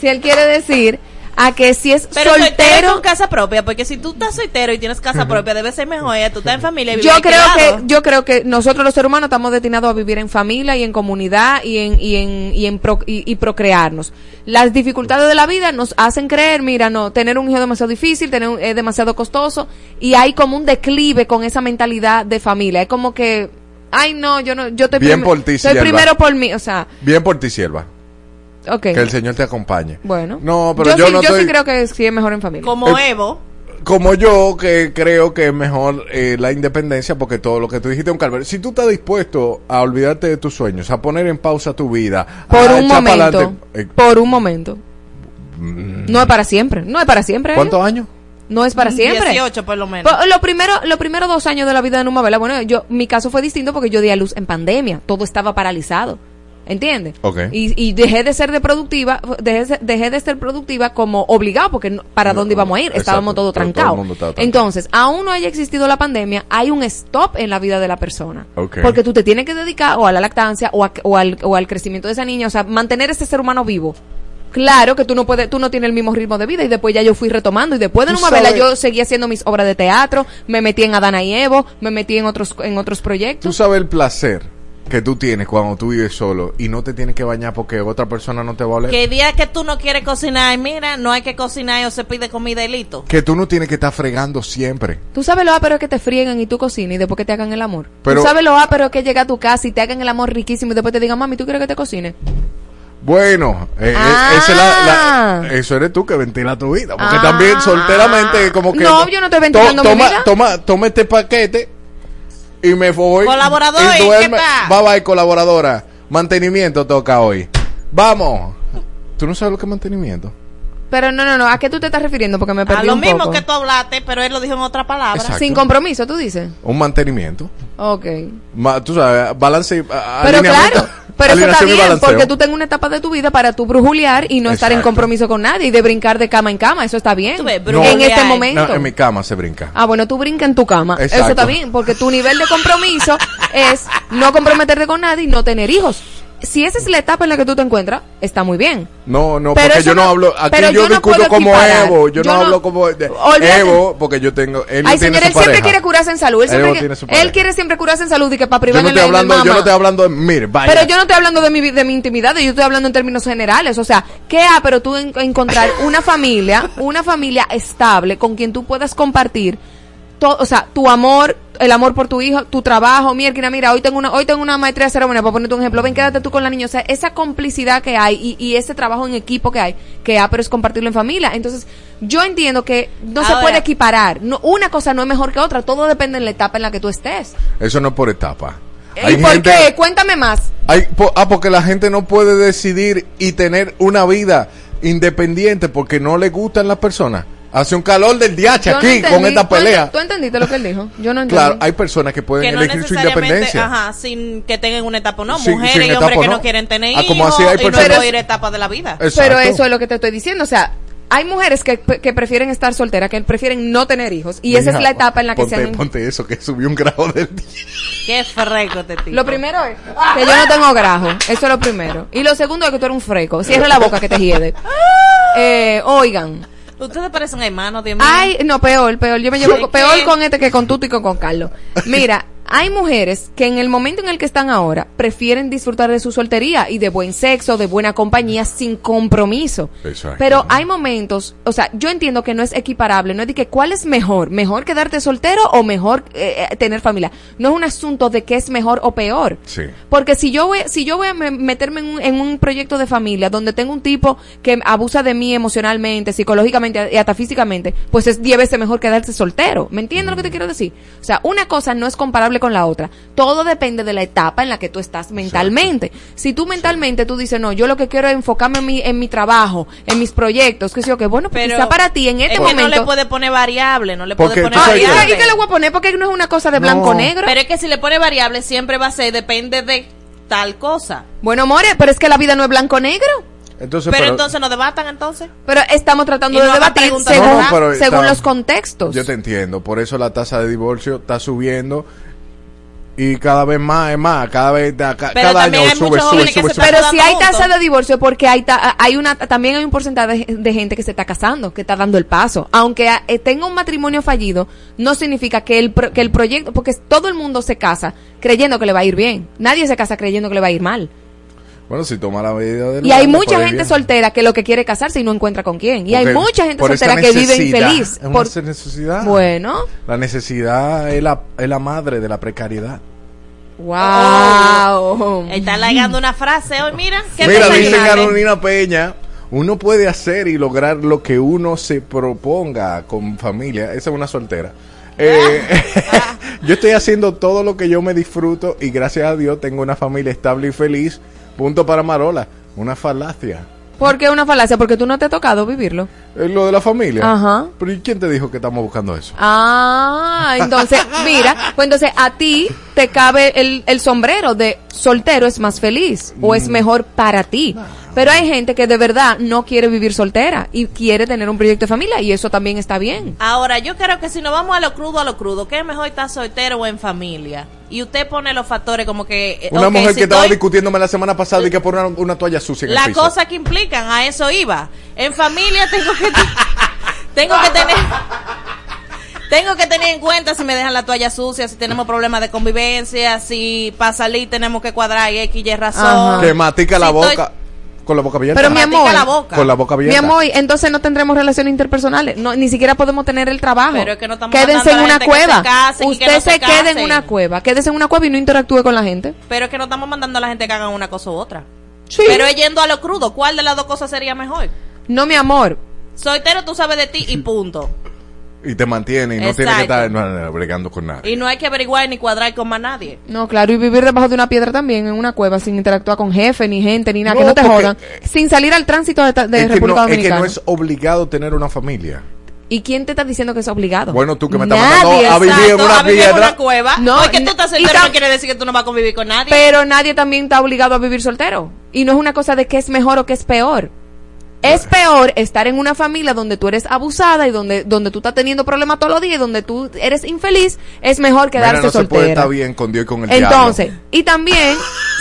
si él quiere decir a que si es Pero soltero soltero, con casa propia, porque si tú estás soltero y tienes casa propia, debe ser mejor. Ya tú estás en familia y vives yo creo que yo creo que nosotros los seres humanos estamos destinados a vivir en familia y en comunidad y en y en y en pro- y, y procrearnos. Las dificultades de la vida nos hacen creer, mira, no, tener un hijo es demasiado difícil, tener un- es demasiado costoso y hay como un declive con esa mentalidad de familia. Es como que ay no, yo no yo estoy Bien prim- por ti, soy Sierva. primero por mí, o sea, Bien por ti, sierva. Okay. Que el Señor te acompañe. Bueno. No, pero yo, yo, sí, no yo estoy... sí creo que sí es mejor en familia. Como Eh, Evo. Como yo, que creo que es mejor eh, la independencia, porque todo lo que tú dijiste es un calvario. Si tú estás dispuesto a olvidarte de tus sueños, a poner en pausa tu vida, Por a un echar momento. eh, Por un momento. No es para siempre. No es para siempre. ¿Cuántos años? No es para siempre. 18 por lo menos. Po- Lo primero, los primeros dos años de la vida de Numa Vela, bueno, yo, mi caso fue distinto porque yo di a luz en pandemia. Todo estaba paralizado. ¿Entiendes? Ok. Y, y dejé de ser de productiva, dejé, dejé de ser productiva como obligado, porque no- para No, dónde íbamos a ir, exacto, estábamos todos todo- todo trancados. estaba trancado. Entonces, aún no haya existido la pandemia, hay un stop en la vida de la persona. Ok. Porque tú te tienes que dedicar o a la lactancia o, a- o al, o al crecimiento de esa niña, o sea, mantener ese ser humano vivo. Claro que tú no puedes, tú no tienes el mismo ritmo de vida y después ya yo fui retomando y después de Tú Numa Vela yo seguí haciendo mis obras de teatro, me metí en Adana y Evo, me metí en otros en otros Tú proyectos. sabes el placer que tú tienes cuando tú vives solo y no te tienes que bañar porque otra persona no te va a oler. Que el día que tú no quieres cocinar, mira, no hay que cocinar o se pide comida y listo. Que tú no tienes que estar fregando siempre. Tú sabes lo ápero que te friegan y tú cocinas y después que te hagan el amor. Pero- Tú sabes lo ápero que llega a tu casa y te hagan el amor riquísimo y después te digan, mami, ¿tú quieres que te cocine? Bueno, eh, eh, Ah. esa es la- la- eso eres tú que ventila tu vida. Porque Ah. también solteramente como que... No, yo no estoy ventilando mi toma, vida. Toma, toma este paquete y me voy. Colaborador, y ¿y duerme. qué? Bye bye, colaboradora. Mantenimiento toca hoy. Vamos. ¿Tú no sabes lo que es mantenimiento? Pero no, no, no, ¿a qué tú te estás refiriendo? Porque me A perdí lo un mismo poco. que tú hablaste, pero él lo dijo en otra palabra. Exacto. Sin compromiso, tú dices. Un mantenimiento. Ok. Ma- tú sabes, balance y a- Pero claro, pero eso está bien, porque tú tengas una etapa de tu vida para tú brujulear y no estar en compromiso con nadie y de brincar de cama en cama, eso está bien. En este momento. No, en mi cama se brinca. Ah, bueno, tú brinca en tu cama. Eso está bien, porque tu nivel de compromiso es no comprometerte con nadie y no tener hijos. Si esa es la etapa en la que tú te encuentras, está muy bien. No, no, Pero porque yo no, no- hablo, aquí pero yo, yo no discuto como equiparar. Evo, yo, Yo no no- hablo como de-. Evo, porque yo tengo, él Ay, tiene señor, su él siempre quiere curarse en salud. Él, siempre quiere, pareja. él quiere siempre curarse en salud y que para Yo privar no estoy hablando, yo no estoy hablando de, mire, vaya. Pero yo no estoy hablando de mi, de mi intimidad, yo estoy hablando en términos generales. O sea, ¿qué ha, pero tú en- encontrar una familia, una familia estable con quien tú puedas compartir todo, o sea, tu amor, el amor por tu hijo, tu trabajo, mierda, mira, hoy tengo una, hoy tengo una maestría de ceremonia, para ponerte un ejemplo, ven, quédate tú con la niña, o sea, esa complicidad que hay y, y ese trabajo en equipo que hay, que ha, pero es compartirlo en familia. Entonces, yo entiendo que no se puede equiparar, no, una cosa no es mejor que otra, todo depende de la etapa en la que tú estés. Eso no es por etapa. ¿Y por qué? Cuéntame más. hay po- ah, porque la gente no puede decidir y tener una vida independiente porque no le gustan las personas. Hace un calor del no aquí entendí. con esta ¿Tú ent- pelea. ¿Tú entendiste lo que él dijo? Yo no entendí. Claro, hay personas que pueden que no elegir su independencia. ajá, sin que tengan una etapa, no, Sin- mujeres sin y etapa, hombres que no. no quieren tener Ah, hijos como así hay y no personas- ir etapas de la vida. Pero eso es lo que te estoy diciendo, o sea, hay mujeres que, que prefieren estar solteras, que prefieren no tener hijos, y esa es la etapa en la que ponte, se han... Ponte eso, que subió un grado del día. Qué freco este tipo. Lo primero es que yo no tengo grajo, eso es lo primero. Y lo segundo es que tú eres un freco, cierra la boca que te hiede. Eh, oigan, Ustedes parecen hermanos, Dios mío. Hay, no, peor, peor. Yo me llevo ¿Qué? peor con este que con Tuto y con, con Carlos. Mira, hay mujeres que en el momento en el que están ahora prefieren disfrutar de su soltería y de buen sexo, de buena compañía, sin compromiso. Exacto. Pero hay momentos, o sea, yo entiendo que no es equiparable, no es de que cuál es mejor, mejor quedarte soltero o mejor eh, eh, tener familia. No es un asunto de qué es mejor o peor. Sí. Porque si yo voy, si yo voy a me- meterme en un, en un proyecto de familia donde tengo un tipo que abusa de mí emocionalmente, psicológicamente y hasta físicamente, pues es 10 veces mejor quedarse soltero. ¿Me entiendes lo que te quiero decir? O sea, una cosa no es comparable con la otra. Todo depende de la etapa en la que tú estás mentalmente. Si tú mentalmente tú dices, no, yo lo que quiero es enfocarme en mi, en mi trabajo, en mis proyectos, que sé yo, que bueno, pues Pero quizá para ti en este es que momento... no le puede poner variable, no le puede poner Ah, ¿y, que- variable. y qué le voy a poner? Porque no es una cosa de No. blanco-negro. Pero es que si le pone variable siempre va a ser, depende de tal cosa. Bueno, More, pero es que la vida no es blanco-negro. Entonces, Pero, entonces no debatan entonces. Pero estamos tratando de debatir según, No, no, pero según está- los contextos. Yo te entiendo, por eso la tasa de divorcio está subiendo y cada vez más, es más, cada vez, cada también año hay sube, sube, sube. Pero si hay tasa de divorcio, porque hay ta- hay una también hay un porcentaje de, de gente que se está casando, que está dando el paso. Aunque eh, tenga un matrimonio fallido, no significa que el, pro- que el proyecto, porque todo el mundo se casa creyendo que le va a ir bien. Nadie se casa creyendo que le va a ir mal. Bueno, si toma la medida del Y hay mucha ahí gente bien. soltera que lo que quiere casarse y no encuentra con quién. Y hay mucha gente soltera que vive infeliz. es una por- necesidad. Bueno, La necesidad es la, es la madre de la precariedad. wow. Está alargando una frase hoy, mira. ¿qué Mira, dice? Carolina Peña, uno puede hacer y lograr lo que uno se proponga con familia. Esa es una soltera. Eh, [LAUGHS] yo estoy haciendo todo lo que yo me disfruto y gracias a Dios tengo una familia estable y feliz. Punto para Marola. Una falacia. ¿Por qué una falacia? Porque tú no te ha tocado vivirlo. Es lo de la familia. Ajá. Pero ¿y quién te dijo que estamos buscando eso? Ah, entonces, [LAUGHS] mira, pues entonces a ti te cabe el, el sombrero de soltero es más feliz o Mm. es mejor para ti. Pero hay gente que de verdad no quiere vivir soltera y quiere tener un proyecto de familia y eso también está bien. Ahora, yo creo que si nos vamos a lo crudo, a lo crudo, ¿qué es mejor estar soltero o en familia? Y usted pone los factores como que... eh, Una mujer si que estaba estoy- discutiéndome la semana pasada y que por una, una toalla sucia en el piso. cosas que implican, a eso iba. En familia tengo que... [LAUGHS] tengo que tener... Tengo que tener en cuenta si me dejan la toalla sucia, si tenemos problemas de convivencia, si para salir tenemos que cuadrar y X y razón. Ajá. Que matica la Si boca. Con la boca abierta. Pero mi amor, la boca. Con la boca Mi abierta. amor, entonces no tendremos relaciones interpersonales, no, ni siquiera podemos tener el trabajo. Pero es que no estamos Quédense en una cueva. se que Usted no se, se quede en una cueva, quédese en una cueva y no interactúe con la gente. Pero es que no estamos mandando a la gente que hagan una cosa u otra. Sí. Pero es yendo a lo crudo, ¿cuál de las dos cosas sería mejor? No, mi amor. Soltero tú sabes de ti y punto. Y te mantiene y no tiene que estar no, no, bregando con nadie. Y no hay que averiguar ni cuadrar con más nadie. No, claro, y vivir debajo de una piedra también, en una cueva, sin interactuar con jefe, ni gente, ni nada, No, que no te porque, jodan. eh, Sin salir al tránsito de, de es, que República no, es que Dominicana. no es obligado tener una familia. ¿Y quién te está diciendo que es obligado? Bueno, tú que me estás Nadie, mandando a vivir en una a vivir en piedra. una cueva. No, No, es que tú estás soltero no quiere decir que tú no vas a convivir con nadie. Pero nadie también está obligado a vivir soltero. Y no es una cosa de qué es mejor o qué es peor. Es peor estar en una familia donde tú eres abusada y donde, donde tú estás teniendo problemas todos los días y donde tú eres infeliz. Es mejor quedarse Mira, no se puede soltera. estar bien con Dios y con el Entonces, diablo. y también,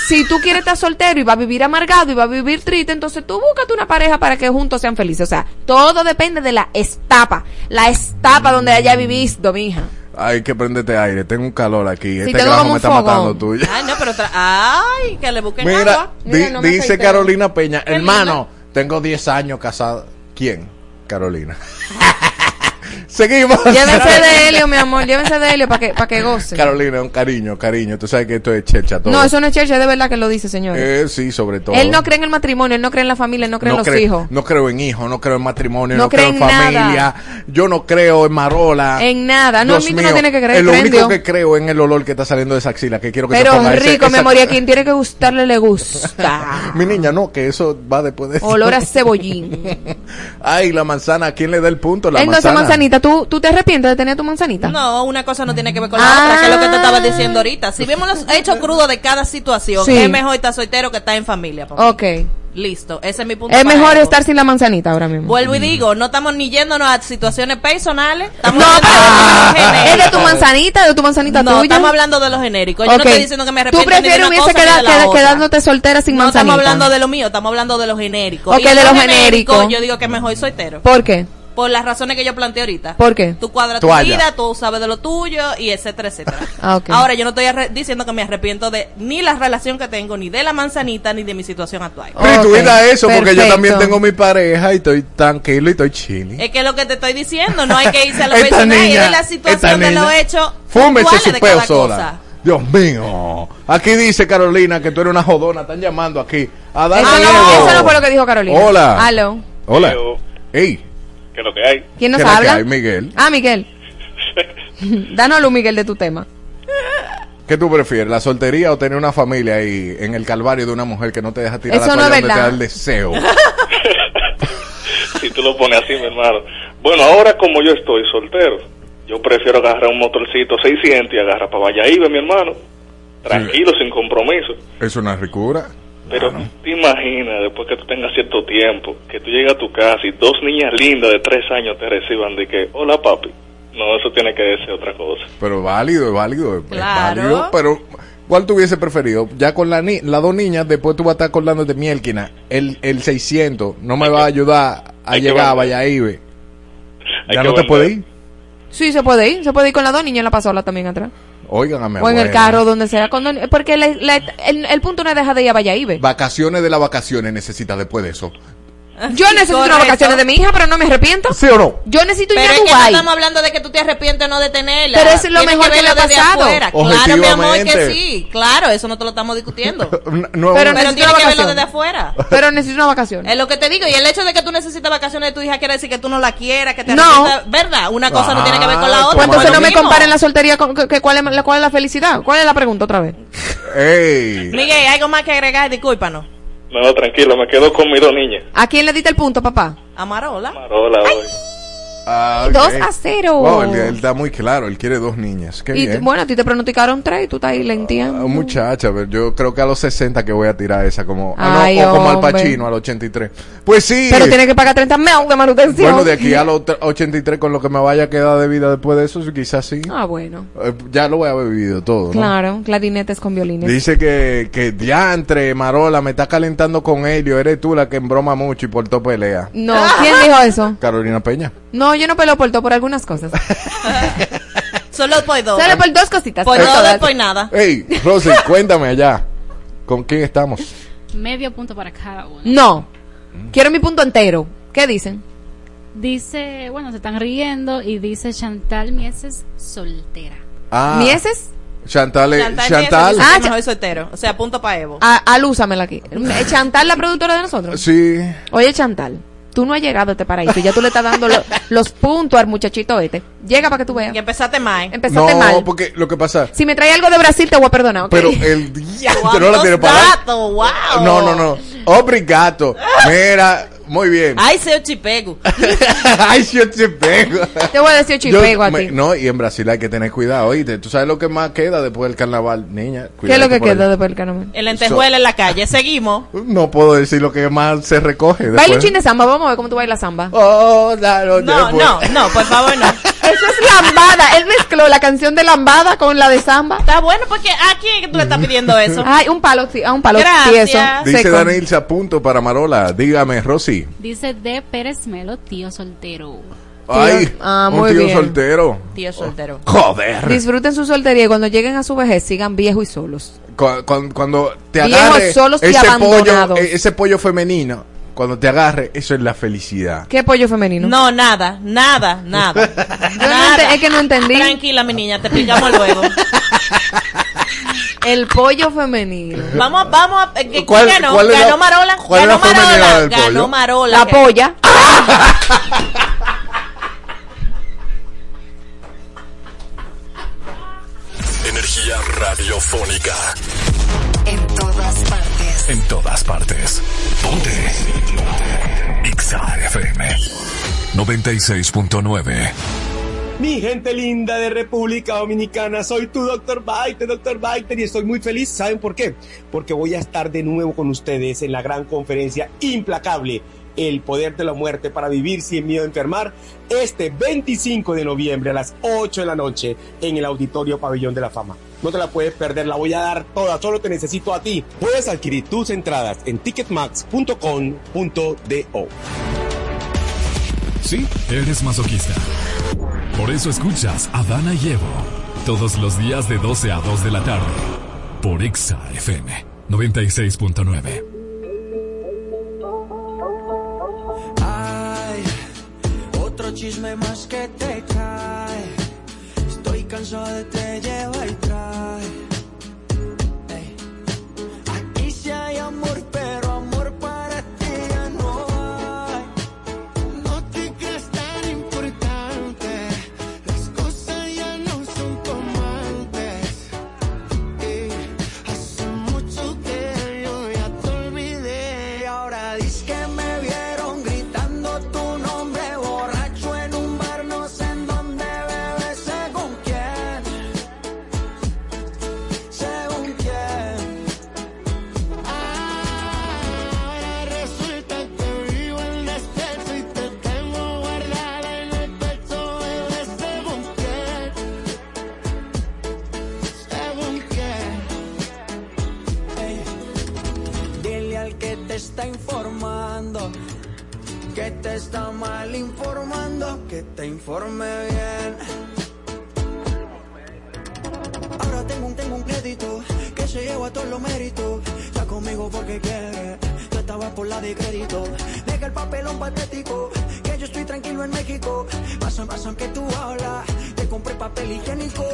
si tú quieres estar soltero y vas a vivir amargado y vas a vivir triste, entonces tú búscate una pareja para que juntos sean felices. O sea, todo depende de la estapa. La estapa donde haya vivido, mija. Hay que prenderte aire. Tengo un calor aquí. este tengo me un está fogón. matando tuyo. Ay, no, pero... Ay, que le busquen Mira, agua. di- Mira, no dice. Carolina Peña, hermano, tengo 10 años casada. ¿Quién? Carolina. [LAUGHS] Seguimos. Llévense de [LAUGHS] Helio, mi amor, llévense de Helio para que, para que goce. Carolina, un cariño, cariño. Tú sabes que esto es checha todo. No, eso no es Churchill, es de verdad que lo dice, señor. Eh, sí, sobre todo. él no cree en el matrimonio, él no cree en la familia, él no cree en los hijos. No creo en hijos, no creo en matrimonio, No no, creo en en familia. Yo no creo en marola. En nada. No, Dios en mí tú no mío, tienes que creer, Lo único que creo en el olor que está saliendo de esa axila, que quiero que Pero te ponga ese- rico, mi esa- amor, y a quien tiene que gustarle, le gusta. [LAUGHS] Mi niña, no, que eso va después de eso. Olor a cebollín. [LAUGHS] Ay, la manzana, ¿a quién le da el punto? La manzana. manzanita, ¿tú, ¿tú te arrepientes de tener tu manzanita? No, una cosa no tiene que ver con la Ah. otra, que es lo que te estaba diciendo ahorita. Si vemos los hechos crudos de cada situación, Sí. es mejor estar soltero que estar en familia. Ok. Listo, ese es mi punto. Es mejor eso. estar sin la manzanita ahora mismo. Vuelvo y digo, no estamos ni yéndonos a situaciones personales. Estamos No, hablando de lo pero [LAUGHS] es genérico. de tu manzanita, de tu manzanita No, tuya. estamos hablando de lo genérico. Yo no Ok. estoy diciendo que me ¿Tú arrepiento ni de prefieres una hubiese cosa ni queda- de la queda- otra. quedándote soltera sin No manzanita? estamos hablando de lo mío, estamos hablando de lo genérico. Ok, Y de en lo genérico. Yo digo que mejor soltero. ¿Por qué? Por las razones que yo planteé ahorita. ¿Por qué? Tú cuadras tu vida, tú sabes de lo tuyo y etcétera, etcétera. [LAUGHS] Ah. Ahora, yo no estoy arre- diciendo que me arrepiento de ni la relación que tengo, ni de la manzanita, ni de mi situación actual. Pero tú Ok, vida eso, porque yo también tengo mi pareja y estoy tranquilo y estoy chilling. Es que lo que te estoy diciendo, no hay que irse a lo personal, es de la situación de niña. los hechos Fúmese su peo sola. cosa. Dios mío. Aquí dice Carolina que tú eres una jodona. Están llamando aquí. A dar miedo. no, eso no fue lo que dijo Carolina. Hola. Aló. Hola. Yo, Ey. ¿Qué es lo que hay? ¿Quién nos ¿qué habla? hay, Miguel? Ah, Miguel. [LAUGHS] Danos luz, Miguel, de tu tema. ¿Qué tú prefieres? ¿La soltería o tener una familia ahí en el calvario de una mujer que no te deja tirar Eso la no es donde te da el deseo? [LAUGHS] si tú lo pones así, mi hermano. Bueno, ahora como yo estoy soltero, yo prefiero agarrar un motorcito 600 y agarrar para Valladolid, mi hermano. tranquilo, sin compromiso. Es una ricura. Pero te imaginas, después que tú tengas cierto tiempo, que tú llegas a tu casa y dos niñas lindas de tres años te reciban de que, hola papi. No, eso tiene que ser otra cosa. Pero válido, es válido, es válido. Pero, ¿cuál tú hubiese preferido? Ya con la ni las dos niñas, después tú vas a estar acordando de Mielquina. El, el 600 no me va a ayudar a que llegar a. Valladolid. Ya que no te vender. puede ir. Sí, se puede ir. Se puede ir con las dos niñas en la pasola también atrás. Oigan a mi O en el carro, donde sea. Ni- porque la- la- el, el punto no es dejar de ir a Valladolid. Vacaciones de las vacaciones necesitas después de eso. Yo [LAUGHS] necesito unas vacaciones de mi hija, pero no me arrepiento. ¿Sí o no? Yo necesito ir Pero a es que no Dubái. estamos hablando de que tú te arrepientes no de tenerla. Pero eso es lo Tienes mejor que verlo le ha desde pasado. afuera. Claro, mi amor, que sí. Claro, eso no te lo estamos discutiendo. [LAUGHS] No, no, Pero Pero tienes que verlo desde afuera. [LAUGHS] Pero necesito una vacación. Es lo que te digo, y el hecho de que tú necesitas vacaciones de tu hija quiere decir que tú no la quieras, que te No. ¿verdad? Una cosa no tiene que ver con la otra. Pues entonces no me comparen la soltería con que- que- cuál, es, la- cuál es la felicidad. ¿Cuál es la pregunta otra vez? Ey. Miguel, ¿algo más que agregar? Discúlpanos. No, tranquilo, me quedo con mis dos niñas. ¿A quién le diste el punto, papá? Amarola. Marola hoy. Ah, ok. 2 a 0. Wow, él, él está muy claro, él quiere dos niñas. Qué y bien. bueno, a ti te pronosticaron tres y tú estás ahí lentiendo. Ah, muchacha, pero yo creo que a los 60 que voy a tirar esa como ah, no, Ay, o como al hombre. Pacino a los 83. Pues sí. Pero tienes que pagar 30 mil de manutención. Bueno, de aquí a los tre- 83 con lo que me vaya a quedar de vida después de eso, quizás sí. Ah, bueno. Eh, ya lo voy a haber vivido todo, ¿no? Claro, clarinetes con violines. Dice que, que diantre, Marola, me está calentando con Helio. Eres tú la que embroma mucho y por todo pelea. No, ¿quién dijo eso? Carolina Peña. No, yo no peleo por todo, por algunas cosas. [LAUGHS] Solo por dos. Solo por dos cositas. Por todo y por nada. Hey, Rosy, [LAUGHS] cuéntame allá. ¿Con quién estamos? Medio punto para cada uno. No. Quiero mi punto entero. ¿Qué dicen? Dice, bueno, se están riendo y dice Chantal Mieses soltera. Ah, ¿Mieses? Chantal. Chantal. Chantal. Chantal. Ah, mejor soy soltero. O sea, punto para Evo. A, alúzamela aquí. Chantal, la productora de nosotros. Sí. Oye, Chantal, tú no has llegado a este paraíso. y Ya tú le estás dando lo- [LAUGHS] los puntos al muchachito este. Llega para que tú veas. Que empezaste mal. Empezaste no, mal. porque lo que pasa. Si me trae algo de Brasil, te voy a perdonar, ¿ok? Pero el [LAUGHS] diantre no la ¿Cuántos tiene para? ¡Wow! No, no, no. Obrigado. [LAUGHS] Mira, muy bien. Ay, se chipego. [LAUGHS] Ay, yo te pego. Te voy a decir Yo- chipego a me- ti. No, y en Brasil hay que tener cuidado, oíste. ¿Tú sabes lo que más queda después del carnaval, niña? ¿Qué es lo que queda ahí. después del carnaval? El lentejuela en la calle. Seguimos. No puedo decir lo que más se recoge. Baila un de samba. Vamos a ver cómo tú bailas samba. Oh, claro, No, después. no, no, por favor, no. [LAUGHS] Eso es lambada. Él mezcló la canción de lambada con la de samba. Está bueno porque ¿a quién es que tú le estás pidiendo eso? Ay, un palo, sí, a un palo Gracias. tieso. Dice seco. Daniel, se apunto para Marola. Dígame, Rosy. Dice de Pérez Melo, tío soltero. Ay, Ah, un muy tío bien. soltero. Tío soltero. Joder. Disfruten su soltería y cuando lleguen a su vejez sigan viejos y solos. Cu- cuando, cuando te Viejos agarre solos y ese pollo, abandonados. e- ese pollo femenino, cuando te agarre, eso es la felicidad. ¿Qué pollo femenino? No, nada, nada, nada. [LAUGHS] Yo no es que no entendí. Tranquila, mi niña, te explicamos luego. El pollo femenino. Vamos, vamos a. eh, ¿Quién ¿Cuál- ganó? cuál es la- ganó Marola. cuál es ganó Marola. Ganó pollo? Marola. La polla. [LAUGHS] Energía radiofónica. En todas partes. En todas partes. Ponte. Ixa FM. 96.9. Mi gente linda de República Dominicana, soy tu doctor Baiter, doctor Baiter, y estoy muy feliz. ¿Saben por qué? Porque voy a estar de nuevo con ustedes en la gran conferencia implacable, El Poder de la Muerte para Vivir sin Miedo a Enfermar, este 25 de noviembre a las 8 de la noche en el Auditorio Pabellón de la Fama. No te la puedes perder, la voy a dar toda, solo te necesito a ti. Puedes adquirir tus entradas en ticketmax.com.do. Sí, eres masoquista. Por eso escuchas a Dana y Evo todos los días de 12 a 2 de la tarde por Ixa FM 96.9. chisme más que te cae. Estoy cansado de te lleva te está mal informando, que te informe bien. Ahora tengo un, tengo un crédito que se lleva todos los méritos. Está conmigo porque quiere, yo estaba por la de crédito. Deja el papelón patético, que yo estoy tranquilo en México. Pasan, pasan que tú hablas, te compré papel higiénico.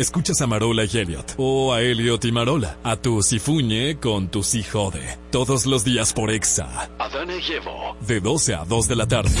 Escuchas a Marola y Elliot, o a Elliot y Marola, a tu Sifuñe con tu Sijode. Todos los días por Exa. Adana y Evo. De 12 a 2 de la tarde.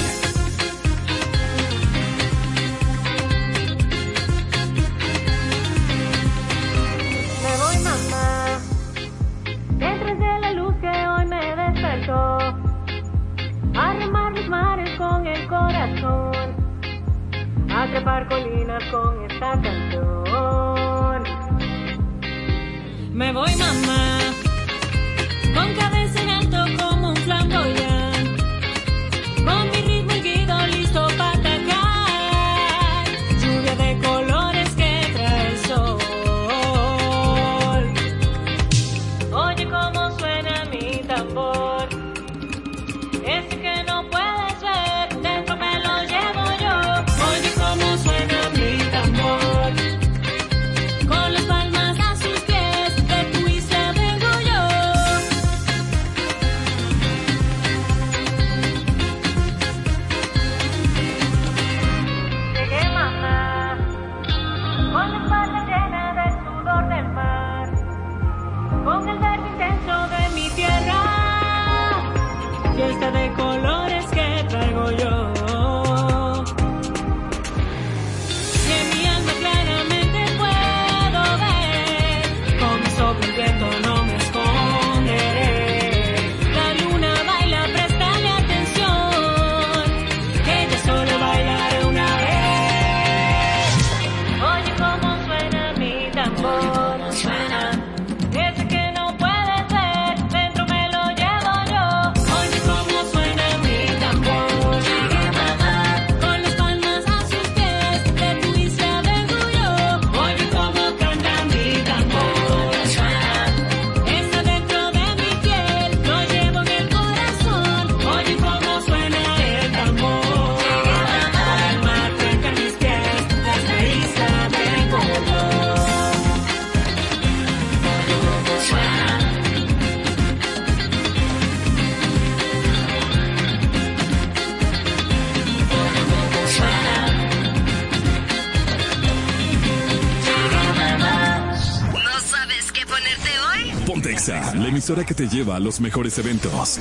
emisora que te lleva a los mejores eventos.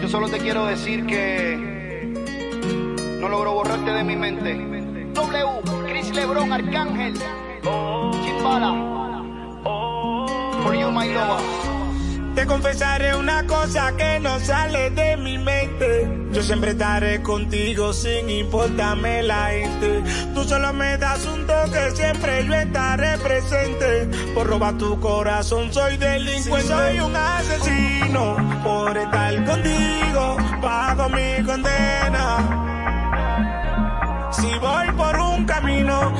Yo solo te quiero decir que no logro borrarte de mi mente. W, Chris Lebron, Arcángel, Chimbala, For You My Love. Te confesaré una cosa que no sale de mi mente. Yo siempre estaré contigo sin importarme la gente. Tú solo me das un que siempre yo estaré presente. Por robar tu corazón soy delincuente, soy un asesino. Por estar contigo pago mi condena. Si voy por un camino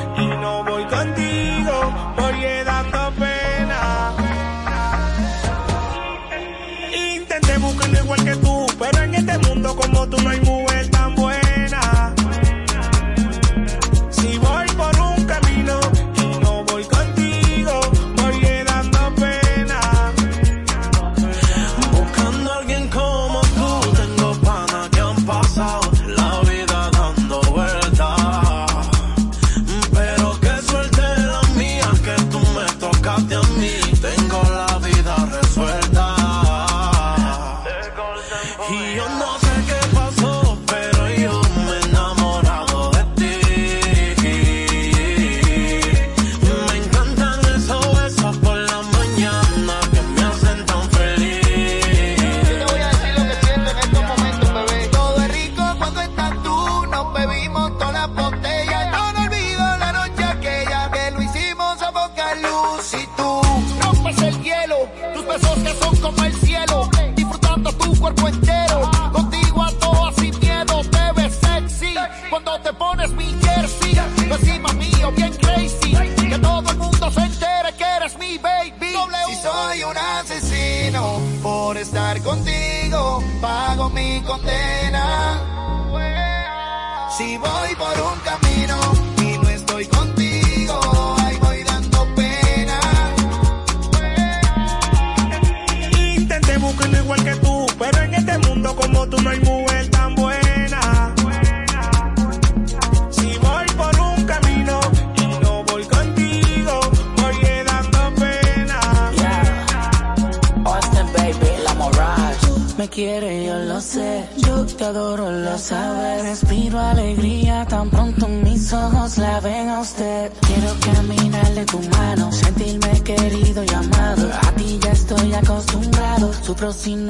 He on the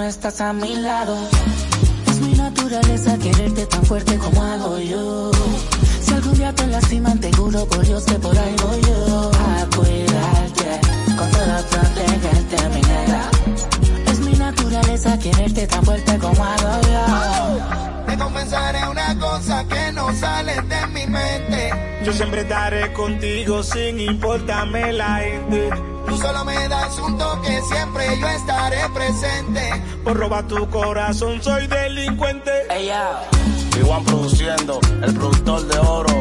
estás a mi lado. Es mi naturaleza quererte tan fuerte como hago yo. Si algún día te lastiman, te juro por Dios que por ahí voy yo. A cuidarte, con todo protegerte, mi negra. Es mi naturaleza quererte tan fuerte como hago yo. Te confesaré una cosa que no sale de mi mente. Yo siempre estaré contigo sin importarme la gente. Tú solo me das un toque, siempre yo estaré presente. Por robar tu corazón soy delincuente. Igual produciendo, el productor de oro,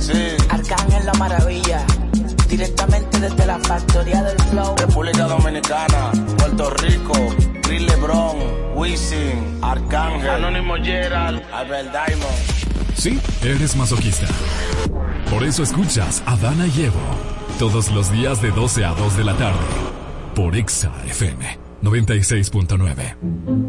sí. Arcángel la maravilla, directamente desde la factoría del flow. República Dominicana, Puerto Rico, Chris Lebron, Wisin, Arcángel, Anónimo Gerald, Albert Diamond. Sí, eres masoquista. Por eso escuchas a Dana y Evo todos los días de 12 a 2 de la tarde por Exa FM 96.9.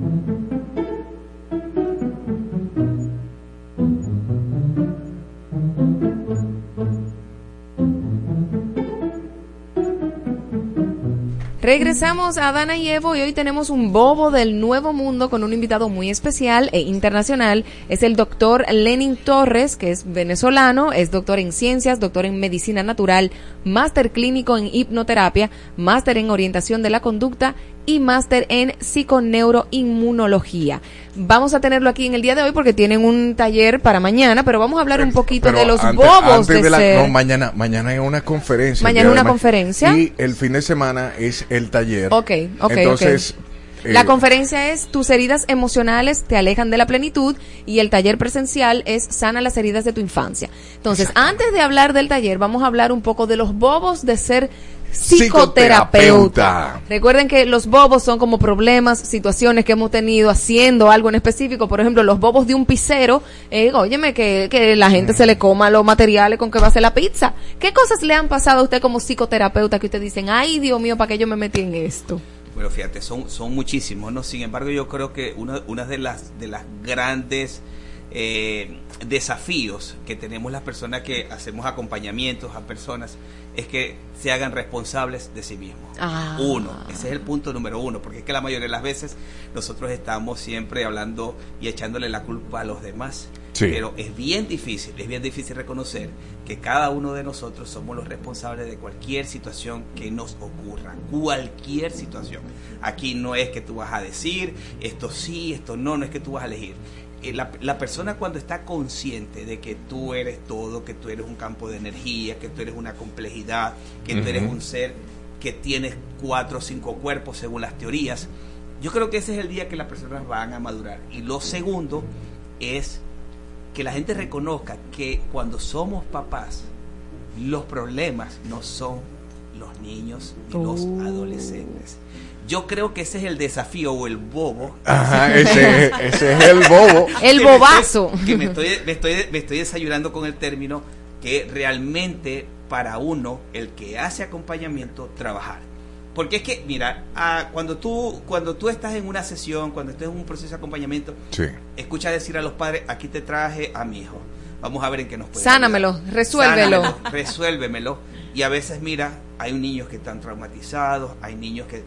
Regresamos a Dana y Evo y hoy tenemos un bobo del nuevo mundo con un invitado muy especial e internacional. Es el doctor Lenin Torres, que es venezolano, es doctor en ciencias, doctor en medicina natural, máster clínico en hipnoterapia, máster en orientación de la conducta y máster en psiconeuroinmunología. Vamos a tenerlo aquí en el día de hoy porque tienen un taller para mañana, pero vamos a hablar un poquito Pero de los antes- bobos antes de, la- ser. no, mañana, mañana hay una conferencia. Mañana una conferencia. Y el fin de semana es el taller. Ok, ok, Entonces, ok. La eh, conferencia es Tus heridas emocionales te alejan de la plenitud y el taller presencial es Sana las heridas de tu infancia. Entonces, antes de hablar del taller, vamos a hablar un poco de los bobos de ser psicoterapeuta. Psicoterapeuta. Recuerden que los bobos son como problemas, situaciones que hemos tenido haciendo algo en específico. Por ejemplo, los bobos de un pizzero. Eh, óyeme, que, que la gente se le coma los materiales con que va a hacer la pizza. ¿Qué cosas le han pasado a usted como psicoterapeuta que usted dicen, ay, Dios mío, ¿para qué yo me metí en esto? Bueno, fíjate, son, son muchísimos, ¿no? Sin embargo, yo creo que una, una de las de las grandes eh, desafíos que tenemos las personas que hacemos acompañamientos a personas es que se hagan responsables de sí mismos. Ah. Uno, ese es el punto número uno, porque es que la mayoría de las veces nosotros estamos siempre hablando y echándole la culpa a los demás. Sí. Pero es bien difícil, es bien difícil reconocer que cada uno de nosotros somos los responsables de cualquier situación que nos ocurra, cualquier situación. Aquí no es que tú vas a decir esto sí, esto no, no es que tú vas a elegir. Eh, La, la persona cuando está consciente de que tú eres todo, que tú eres un campo de energía, que tú eres una complejidad, que tú eres un ser que tienes cuatro o cinco cuerpos según las teorías, yo creo que ese es el día que las personas van a madurar. Y lo segundo es que la gente reconozca que cuando somos papás, los problemas no son los niños ni los adolescentes. Yo creo que ese es el desafío o el bobo. Ajá, [LAUGHS] ese, ese es el bobo. El Que me bobazo. estoy- que me estoy, me, estoy, me estoy desayunando con el término que realmente para uno, el que hace acompañamiento, trabajar. Porque es que, mira, cuando, tú, cuando tú estás en una sesión, cuando estás en un proceso de acompañamiento, Sí. escucha decir a los padres, aquí te traje a mi hijo. Vamos a ver en qué nos puede Sánamelo, ayudar. resuélvelo. Sánamelo, resuélvemelo. Y a veces, mira, hay niños que están traumatizados, hay niños que,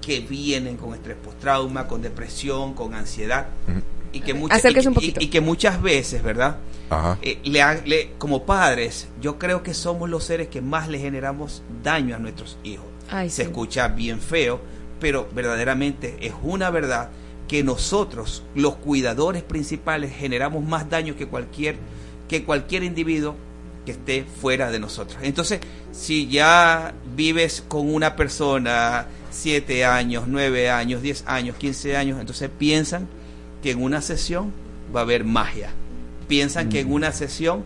que vienen con estrés postrauma, con depresión, con ansiedad. Y que, muchas, y- un poquito. y- y que muchas veces, ¿verdad? Ajá. Eh, le- como padres, yo creo que somos los seres que más le generamos daño a nuestros hijos. Ay, Se sí. escucha bien feo, pero verdaderamente es una verdad que nosotros, los cuidadores principales, generamos más daño que cualquier, que cualquier individuo que esté fuera de nosotros. Entonces, si ya vives con una persona siete años, nueve años, 10 años, 15 años, entonces piensan que en una sesión va a haber magia. Piensan que en una sesión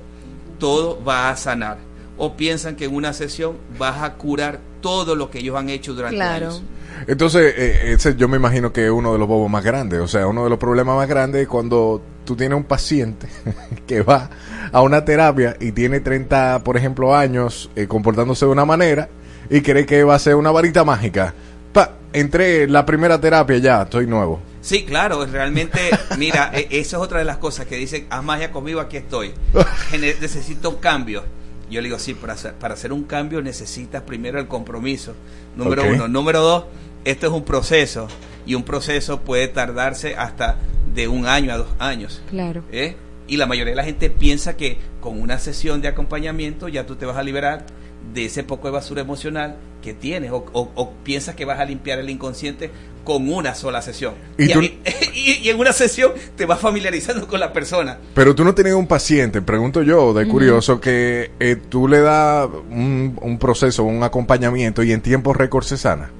todo va a sanar. O piensan que en una sesión vas a curar todo lo que ellos han hecho durante Claro. años. Entonces, eh, ese yo me imagino que es uno de los bobos más grandes. O sea, uno de los problemas más grandes es cuando tú tienes un paciente [LAUGHS] que va a una terapia y tiene 30, por ejemplo, años eh, comportándose de una manera y cree que va a ser una varita mágica. Pa, entré la primera terapia ya, estoy nuevo. Sí, claro, realmente, mira, e- eso es otra de las cosas que dicen, haz magia conmigo, aquí estoy. [LAUGHS] Necesito cambio. Yo le digo, sí, para hacer, para hacer un cambio necesitas primero el compromiso. Número uno. Número dos, esto es un proceso. Y un proceso puede tardarse hasta de un año a dos años. Claro. ¿eh? Y la mayoría de la gente piensa que con una sesión de acompañamiento ya tú te vas a liberar de ese poco de basura emocional que tienes o, o- o piensas que vas a limpiar el inconsciente con una sola sesión. Y Y, tú- [LAUGHS] y- y en una sesión te vas familiarizando con la persona. Pero tú no tienes un paciente, pregunto yo, de curioso, que eh, tú le das un, un proceso, un acompañamiento y en tiempo récord se sana.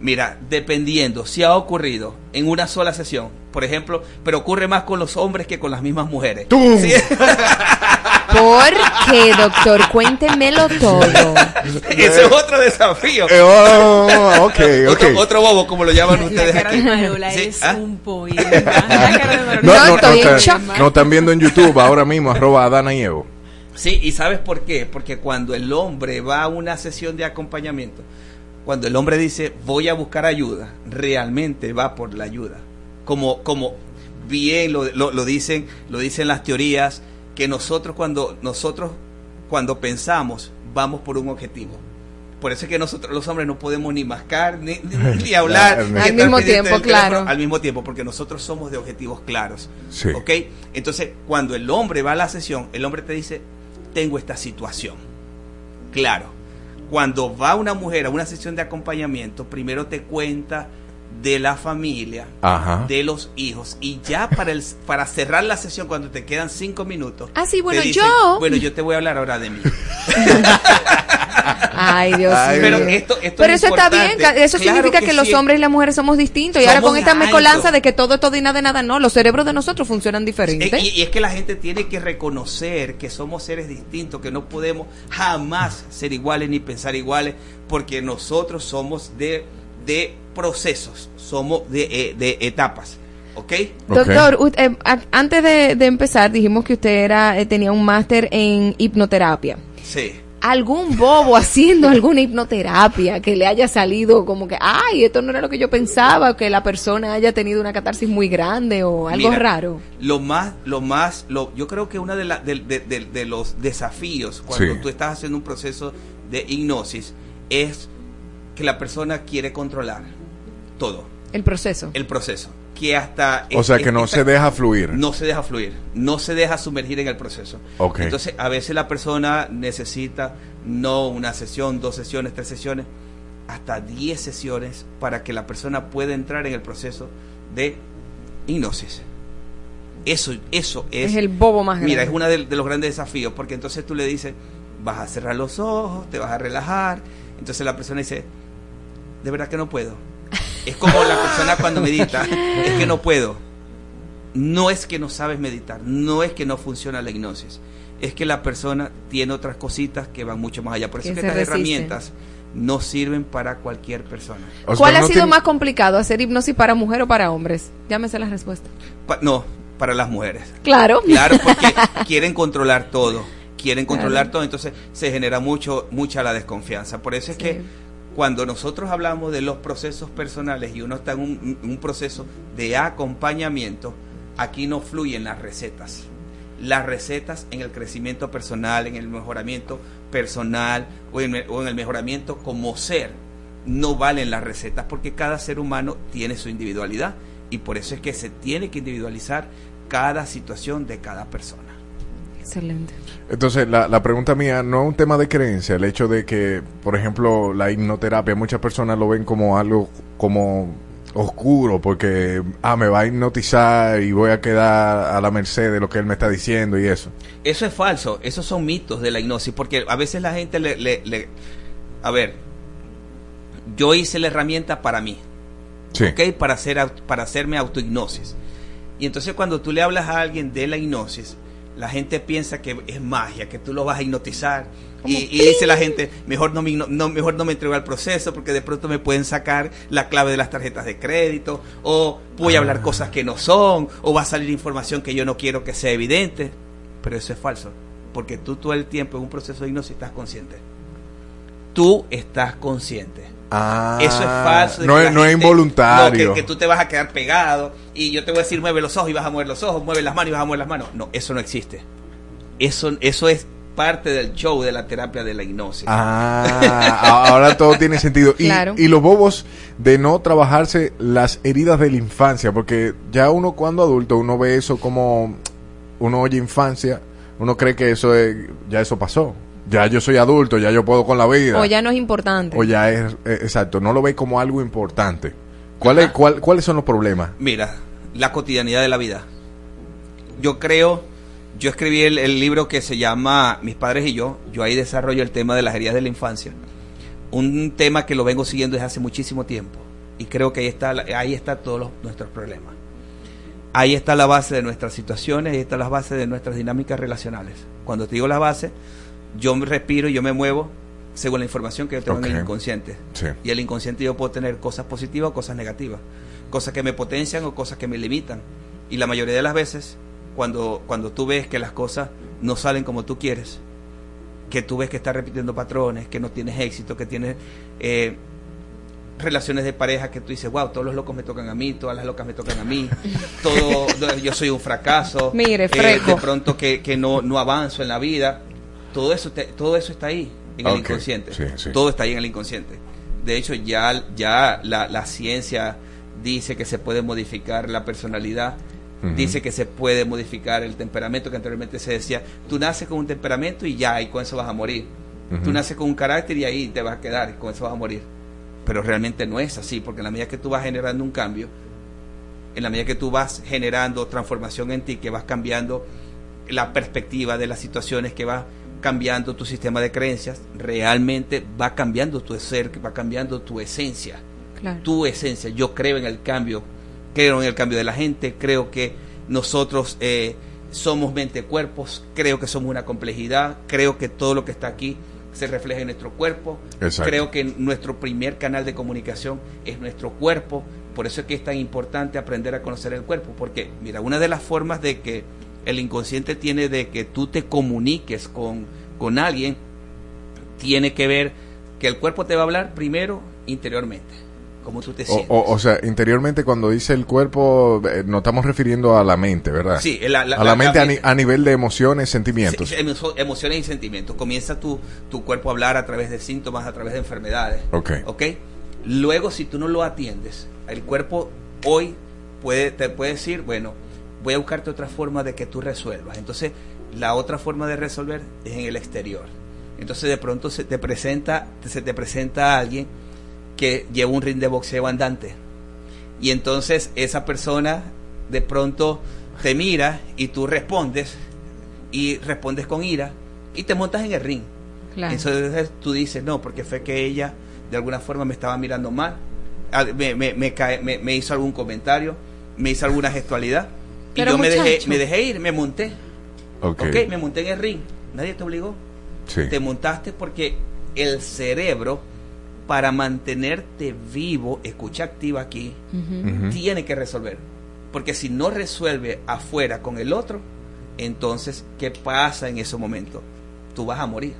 Mira, dependiendo si ha ocurrido en una sola sesión, por ejemplo, pero ocurre más con los hombres que con las mismas mujeres. Sí. [LAUGHS] ¿Por qué, doctor? Cuéntemelo todo. [LAUGHS] Ese es otro desafío. Eh, oh, ok, [LAUGHS] ok. Otro, otro bobo, como lo llaman ustedes cara aquí. de Marola Sí, es ¿ah? un poema. [LAUGHS] La cara de Marola. No, no, no, estoy en está- shock. no están viendo en YouTube ahora mismo, arroba Adana y Evo. Sí, y ¿sabes por qué? Porque cuando el hombre va a una sesión de acompañamiento, cuando el hombre dice voy a buscar ayuda, realmente va por la ayuda. Como, como bien lo, lo- lo dicen, lo dicen las teorías, que nosotros cuando, nosotros cuando pensamos, vamos por un objetivo. Por eso es que nosotros los hombres no podemos ni mascar ni, ni- ni [LAUGHS] hablar. Ni Al mismo tiempo, claro. Al mismo tiempo, porque nosotros somos de objetivos claros. Sí. ¿Ok? Entonces, cuando el hombre va a la sesión, el hombre te dice, tengo esta situación. Claro. Cuando va una mujer a una sesión de acompañamiento, primero te cuenta de la familia, Ajá. de los hijos, y ya para el, para cerrar la sesión, cuando te quedan cinco minutos, Ah, sí, bueno, dicen, yo. bueno, yo te voy a hablar ahora de mí. [LAUGHS] Ay, Dios Ay, mío. Pero esto, esto Pero es eso está bien, eso Claro significa que, los sí. hombres y las mujeres somos distintos. Y ahora con esta mecolanza de que todo es todo y nada de nada, no, los cerebros de nosotros funcionan diferente. Eh, Y, y es que la gente tiene que reconocer que somos seres distintos, que no podemos jamás ser iguales ni pensar iguales, porque nosotros somos de, de procesos, somos de, eh, de etapas. ¿Ok? Doctor, u- eh, antes de, de empezar dijimos que usted era eh, tenía un máster en hipnoterapia. Sí. ¿Algún bobo haciendo alguna hipnoterapia que le haya salido como que, ay, esto no era lo que yo pensaba, que la persona haya tenido una catarsis muy grande o algo Mira, raro? Lo más, lo más, lo, yo creo que uno de, la- de, de- de- de los desafíos cuando Sí. tú estás haciendo un proceso de hipnosis es que la persona quiere controlar todo, El proceso. el proceso. Que hasta O sea, que no se deja fluir. No se deja fluir, no se deja sumergir en el proceso. Ok. Entonces, a veces la persona necesita no una sesión, dos sesiones, tres sesiones, hasta diez sesiones para que la persona pueda entrar en el proceso de hipnosis. Eso, eso es, Es el bobo más Mira, grande. es uno de, de los grandes desafíos, porque entonces tú le dices, vas a cerrar los ojos, te vas a relajar. Entonces la persona dice, de verdad que no puedo. Es como la persona cuando medita, es que no puedo. No es que no sabes meditar, no es que no funciona la hipnosis, es que la persona tiene otras cositas que van mucho más allá. Por eso Que es que estas resisten. herramientas no sirven para cualquier persona. O sea, ¿Cuál ha sido tiene- más complicado, hacer hipnosis para mujer o para hombres? Llámese la respuesta. Pa- no, para las mujeres. Claro. Claro, porque [LAUGHS] quieren controlar todo, quieren controlar Claro. todo, entonces se genera mucho mucha la desconfianza. Por eso es que cuando nosotros hablamos de los procesos personales y uno está en un, proceso de acompañamiento, aquí no fluyen las recetas. Las recetas en el crecimiento personal, en el mejoramiento personal o en el mejoramiento como ser, no valen las recetas porque cada ser humano tiene su individualidad y por eso es que se tiene que individualizar cada situación de cada persona. Excelente. Entonces, la, la pregunta mía no es un tema de creencia, el hecho de que, por ejemplo, la hipnoterapia, muchas personas lo ven como algo como oscuro, porque, ah, me va a hipnotizar y voy a quedar a la merced de lo que él me está diciendo y eso. Eso es falso, esos son mitos de la hipnosis, porque a veces la gente le... le- le- a ver, yo hice la herramienta para mí, Sí. ¿ok? Para, hacer, para hacerme autohipnosis. Y entonces cuando tú le hablas a alguien de la hipnosis, la gente piensa que es magia, que tú lo vas a hipnotizar. Y, y dice la gente, mejor no, me, no, mejor no me entrego al proceso porque de pronto me pueden sacar la clave de las tarjetas de crédito, o voy a hablar cosas que no son, o va a salir información que yo no quiero que sea evidente. Pero eso es falso, porque tú todo el tiempo en un proceso de hipnosis estás consciente. Tú estás consciente. Ah, Eso es falso. No es, no es involuntario. no, que, que tú te vas a quedar pegado y yo te voy a decir mueve los ojos y vas a mover los ojos, mueve las manos y vas a mover las manos. No, eso no existe. Eso, eso es parte del show de la terapia de la hipnosis. Ah, ahora todo tiene sentido. Y, Claro. y los bobos de no trabajarse las heridas de la infancia, porque ya uno cuando adulto, uno ve eso como, uno oye infancia, uno cree que eso es, ya eso pasó. Ya yo soy adulto, ya yo puedo con la vida. O ya no es importante. O ya es, eh, exacto, no lo ve como algo importante. ¿Cuál es- cuál- ¿Cuáles son los problemas? Mira, la cotidianidad de la vida. Yo creo, yo escribí el, el libro que se llama Mis padres y yo. Yo ahí desarrollo el tema de las heridas de la infancia. Un tema que lo vengo siguiendo desde hace muchísimo tiempo. Y creo que ahí está, la- ahí está todos los- nuestros problemas. Ahí está la base de nuestras situaciones, ahí está la base de nuestras dinámicas relacionales. Cuando te digo la base, yo me respiro y yo me muevo según la información que yo tengo en el inconsciente. Sí. Y el inconsciente yo puedo tener cosas positivas o cosas negativas, cosas que me potencian o cosas que me limitan. Y la mayoría de las veces, cuando, cuando tú ves que las cosas no salen como tú quieres, que tú ves que estás repitiendo patrones, que no tienes éxito, que tienes eh, relaciones de pareja que tú dices, wow, todos los locos me tocan a mí, todas las locas me tocan a mí, [LAUGHS] todo, yo soy un fracaso, Mire, eh, de pronto que, que no, no avanzo en la vida, todo eso, te- todo eso está ahí en el Ok, inconsciente, sí, sí. todo está ahí en el inconsciente. De hecho, ya, ya la, la ciencia dice que se puede modificar la personalidad, dice que se puede modificar el temperamento, que anteriormente se decía, tú naces con un temperamento y ya, y con eso vas a morir. Ujú. Tú naces con un carácter y ahí te vas a quedar, y con eso vas a morir. Pero realmente no es así, porque en la medida que tú vas generando un cambio, en la medida que tú vas generando transformación en ti, que vas cambiando la perspectiva de las situaciones, que vas cambiando tu sistema de creencias, realmente va cambiando tu ser, va cambiando tu esencia. Claro. Tu esencia. Yo creo en el cambio, creo en el cambio de la gente, creo que nosotros eh, somos mente-cuerpos, creo que somos una complejidad, creo que todo lo que está aquí se refleja en nuestro cuerpo, Exacto. creo que nuestro primer canal de comunicación es nuestro cuerpo, por eso es que es tan importante aprender a conocer el cuerpo, porque mira, una de las formas de que el inconsciente tiene de que tú te comuniques con, con alguien, tiene que ver que el cuerpo te va a hablar primero interiormente, cómo tú te O, sientes. o- o sea, interiormente cuando dice el cuerpo, eh, nos estamos refiriendo a la mente, ¿verdad? Sí, la- la- a la, la- mente a, ni- mente. a nivel de emociones, sentimientos. Sí, emociones y sentimientos. Comienza tu, tu cuerpo a hablar a través de síntomas, a través de enfermedades. Ok. ¿Ok? Luego, si tú no lo atiendes, el cuerpo hoy puede, te puede decir, bueno, voy a buscarte otra forma de que tú resuelvas. Entonces, la otra forma de resolver es en el exterior. Entonces, de pronto se te presenta, se te presenta alguien que lleva un ring de boxeo andante. Y entonces esa persona de pronto te mira y tú respondes y respondes con ira y te montas en el ring. Claro. Entonces tú dices, no, porque fue que ella de alguna forma me estaba mirando mal, al- me, me, me, cae- me- me hizo algún comentario, me hizo alguna gestualidad y Pero, yo me dejé, me dejé ir, me monté. Ok. ok, me monté en el ring. Nadie te obligó. Sí. Te montaste porque el cerebro, para mantenerte vivo, escucha activa aquí, tiene que resolver. Porque si no resuelve afuera con el otro, entonces, ¿qué pasa en ese momento? Tú vas a morir.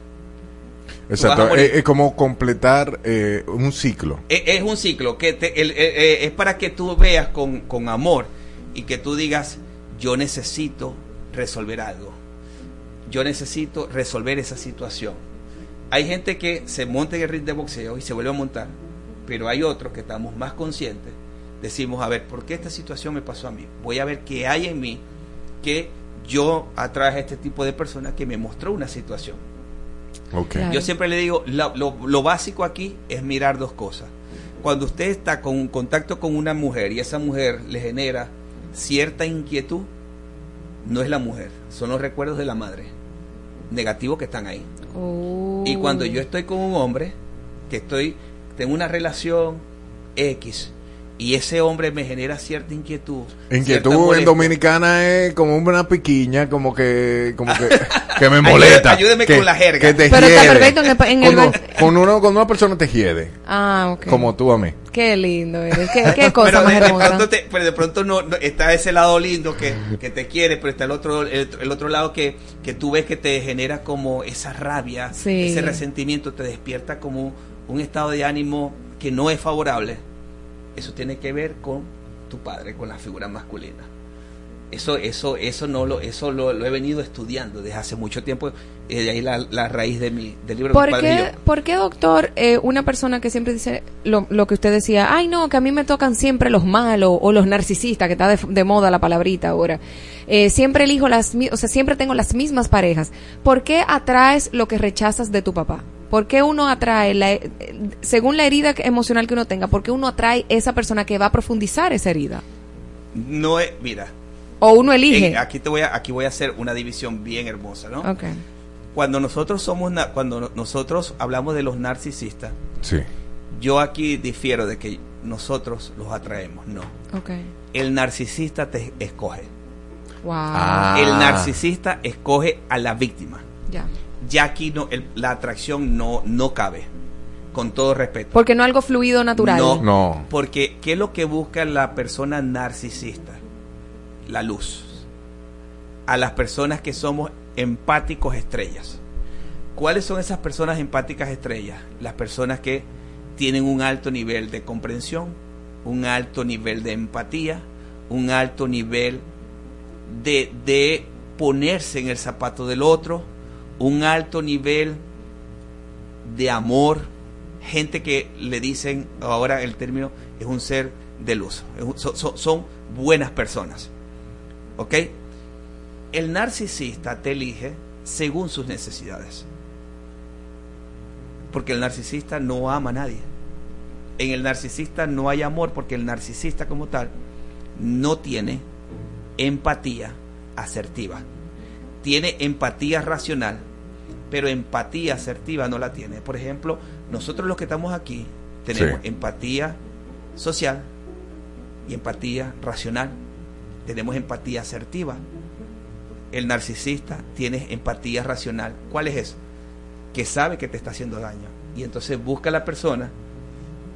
Exacto. Es, es como completar eh, un ciclo. Es, es un ciclo que te- el- eh, eh, es para que tú veas con, con amor y que tú digas, yo necesito resolver algo. Yo necesito resolver esa situación. Hay gente que se monta en el ring de boxeo y se vuelve a montar, pero hay otros que estamos más conscientes. Decimos, a ver, ¿por qué esta situación me pasó a mí? Voy a ver qué hay en mí que yo atraje a este tipo de personas que me mostró una situación. Ok. Yo siempre le digo, lo, lo- lo básico aquí es mirar dos cosas. Cuando usted está con contacto con una mujer y esa mujer le genera cierta inquietud, no es la mujer, son los recuerdos de la madre negativos que están ahí. Oh. Y cuando yo estoy con un hombre, que estoy, tengo una relación X, Y ese hombre me genera cierta inquietud. cierta Inquietud en dominicana es como una piquiña, como que, como que, [LAUGHS] que me molesta. ayúdeme que- con la jerga. Que te Pero está perfecto en el en el Cuando, ba- con uno, cuando una persona te hiede, Ah, ok. como tú a mí. Qué lindo eres. Qué, qué [LAUGHS] cosa pero, más de, hermosa. te- pero de pronto no, no- está ese lado lindo que, que te quiere, pero está el otro el, el otro lado que, que tú ves que te genera como esa rabia, Sí. ese resentimiento, te despierta como un estado de ánimo que no es favorable. Eso tiene que ver con tu padre, con la figura masculina. Eso, eso, eso no lo, eso lo, lo he venido estudiando desde hace mucho tiempo. eh, de ahí la, la raíz de mi, del libro ¿Por qué, por qué, doctor, eh, una persona que siempre dice lo, lo que usted decía, ay no, que a mí me tocan siempre los malos o los narcisistas, que está de, de moda la palabrita ahora, eh, siempre elijo las, o sea, siempre tengo las mismas parejas. ¿Por qué atraes lo que rechazas de tu papá? ¿Por qué uno atrae, la, eh, según la herida emocional que uno tenga, por qué uno atrae esa persona que va a profundizar esa herida? No es, mira, O uno elige. en- aquí te voy a, aquí voy a hacer una división bien hermosa, ¿no? Ok. Cuando nosotros somos, na- cuando no- nosotros hablamos de los narcisistas, Sí. yo aquí difiero de que nosotros los atraemos, no. Ok. El narcisista te escoge. Wow. Ah. El narcisista escoge a la víctima. Ya. Ya aquí no, el- la atracción no, no cabe, con todo respeto. Porque no algo fluido natural. No, No. Porque, ¿qué es lo que busca la persona narcisista? La luz. A las personas que somos empáticos estrellas. ¿Cuáles son esas personas empáticas estrellas? Las personas que tienen un alto nivel de comprensión, un alto nivel de empatía, un alto nivel de, ponerse en el zapato del otro, un alto nivel de amor, gente que le dicen, ahora el término es un ser de luz, son buenas personas. ¿Ok? El narcisista te elige según sus necesidades. Porque el narcisista no ama a nadie. En el narcisista no hay amor porque el narcisista como tal no tiene empatía asertiva. Tiene empatía racional, pero empatía asertiva no la tiene. Por ejemplo, nosotros los que estamos aquí tenemos Sí. empatía social y empatía racional. Tenemos empatía asertiva. El narcisista tiene empatía racional. ¿Cuál es eso? Que sabe que te está haciendo daño. Y entonces busca a la persona,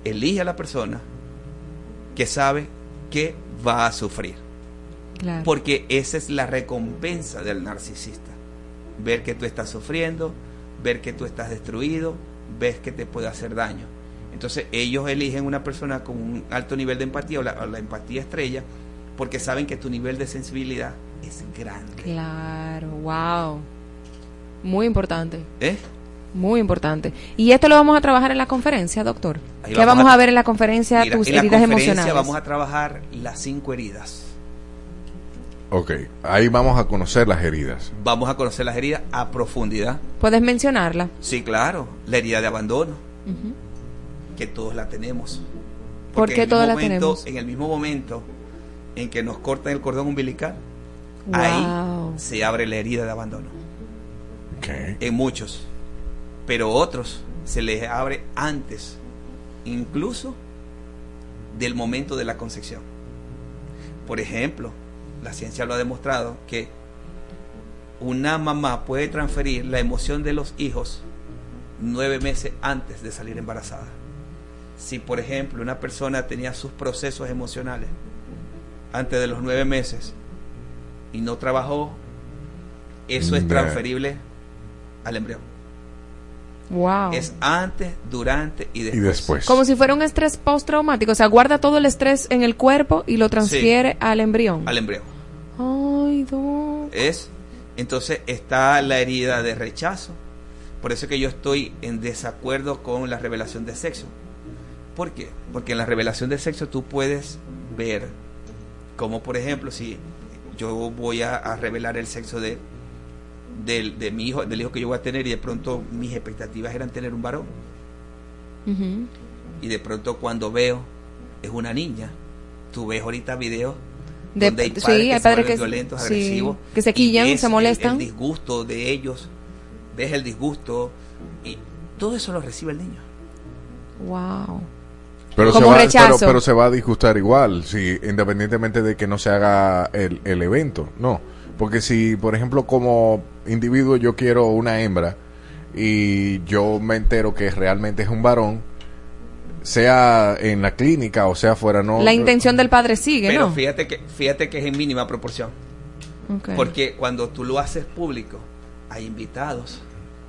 elige a la persona que sabe que va a sufrir. Claro. Porque esa es la recompensa del narcisista. Ver que tú estás sufriendo, ver que tú estás destruido, ver que te puede hacer daño. Entonces ellos eligen una persona con un alto nivel de empatía o la, o la empatía estrella porque saben que tu nivel de sensibilidad es grande. Claro, wow. Muy importante. ¿Eh? Muy importante. Y esto lo vamos a trabajar en la conferencia, doctor. Ahí ¿Qué vamos a, ver en la conferencia Mira, tus en la heridas conferencia emocionales? vamos a trabajar las cinco heridas. Ok, ahí vamos a conocer las heridas. Vamos a conocer las heridas a profundidad. ¿Puedes mencionarla? Sí, claro. La herida de abandono, que todos la tenemos. ¿Por Porque qué en el todos la tenemos? En el mismo momento en que nos cortan el cordón umbilical, Wow. ahí se abre la herida de abandono. En muchos. Pero otros se les abre antes, incluso del momento de la concepción. Por ejemplo, la ciencia lo ha demostrado que una mamá puede transferir la emoción de los hijos nueve meses antes de salir embarazada. Si, por ejemplo, una persona tenía sus procesos emocionales antes de los nueve meses y no trabajó, eso es transferible al embrión. Wow. Es antes, durante y después. Y después. Como si fuera un estrés postraumático. O sea, guarda todo el estrés en el cuerpo y lo transfiere al embrión. Al embrión. Ay, doc. Es. Entonces está la herida de rechazo. Por eso que yo estoy en desacuerdo con la revelación de sexo. ¿Por qué? Porque en la revelación de sexo tú puedes ver, como por ejemplo, si yo voy a, a revelar el sexo de, del- de mi hijo, del hijo que yo voy a tener, y de pronto mis expectativas eran tener un varón, y de pronto cuando veo es una niña, tú ves ahorita videos De- donde hay sí, padres que hay padres que- violentos, sí, agresivos, que se quillan, se el- molestan. El, disgusto de ellos, ves el disgusto y todo eso lo recibe el niño. Wow. Pero como se va, rechazo. Pero, pero se va a disgustar igual, si, independientemente de que no se haga el, el evento, no. Porque si, por ejemplo, como individuo yo quiero una hembra y yo me entero que realmente es un varón, sea en la clínica o sea fuera, no. La intención del padre sigue, Pero ¿no? fíjate que fíjate que es en mínima proporción. Porque cuando tú lo haces público, hay invitados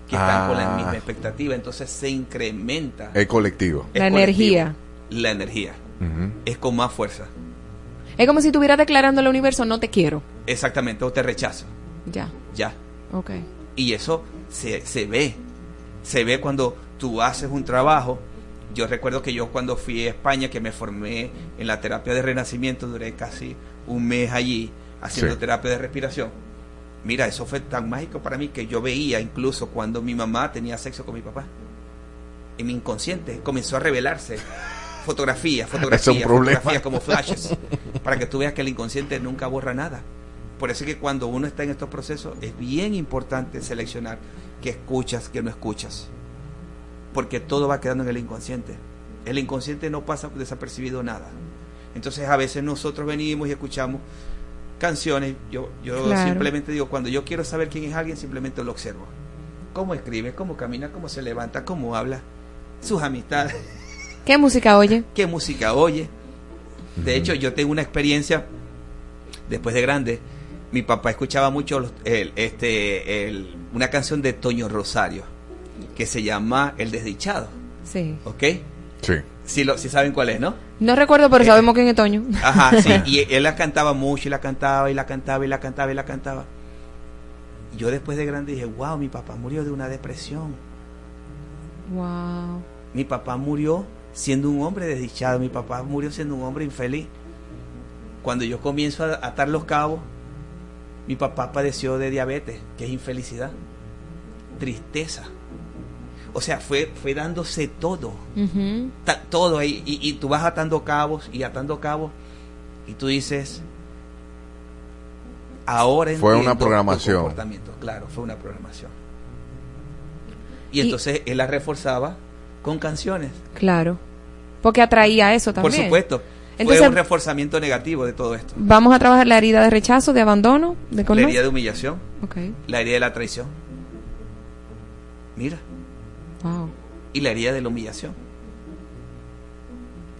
que están con la Ah. misma expectativa, entonces se incrementa Es colectivo. La colectivo. energía. La energía es con más fuerza. Es como si estuviera declarando al universo, no te quiero. Exactamente, o te rechazo. Ya, Ya. ok. Y eso se, se ve. Se ve cuando tú haces un trabajo. Yo recuerdo que yo cuando fui a España, que me formé en la terapia de renacimiento, duré casi un mes allí haciendo Sí. terapia de respiración. Mira, eso fue tan mágico para mí que yo veía incluso cuando mi mamá tenía sexo con mi papá. En mi inconsciente comenzó a revelarse fotografías, [LAUGHS] Es un fotografías, problema. fotografías como flashes, para que tú veas que el inconsciente nunca borra nada. Por eso es que cuando uno está en estos procesos es bien importante seleccionar qué escuchas, qué no escuchas. Porque todo va quedando en el inconsciente. El inconsciente no pasa desapercibido nada. Entonces a veces nosotros venimos y escuchamos canciones. Yo, yo Claro. simplemente digo, cuando yo quiero saber quién es alguien, simplemente lo observo. Cómo escribe, cómo camina, cómo se levanta, cómo habla, sus amistades ¿Qué música oye? qué música oye. De hecho, yo tengo una experiencia después de grande. Mi papá escuchaba mucho los- el- este, el- una canción de Toño Rosario que se llama El Desdichado. Sí. ¿Ok? Sí. Si, lo, si saben cuál es, ¿no? No recuerdo, pero sabemos quién es Toño. Ajá, sí. [LAUGHS] Y él la cantaba mucho y la cantaba y la cantaba y la cantaba y la cantaba. Y Yo después de grande dije, wow, mi papá murió de una depresión. Wow. Mi papá murió siendo un hombre desdichado, mi papá murió siendo un hombre infeliz. Cuando yo comienzo a atar los cabos, mi papá padeció de diabetes, que es infelicidad, tristeza. O sea, fue, fue dándose todo, ta- todo ahí. Y, y tú vas atando cabos y atando cabos, y tú dices, ahora Fue una programación. comportamiento. Claro, fue una programación. Y entonces él la reforzaba con canciones. Claro. Porque atraía eso también. Por supuesto. Entonces- fue un reforzamiento negativo de todo esto. Vamos a trabajar la herida de rechazo, de abandono, de La colmar. herida de humillación, Ok. la herida de la traición. Mira, Wow. y la herida de la humillación.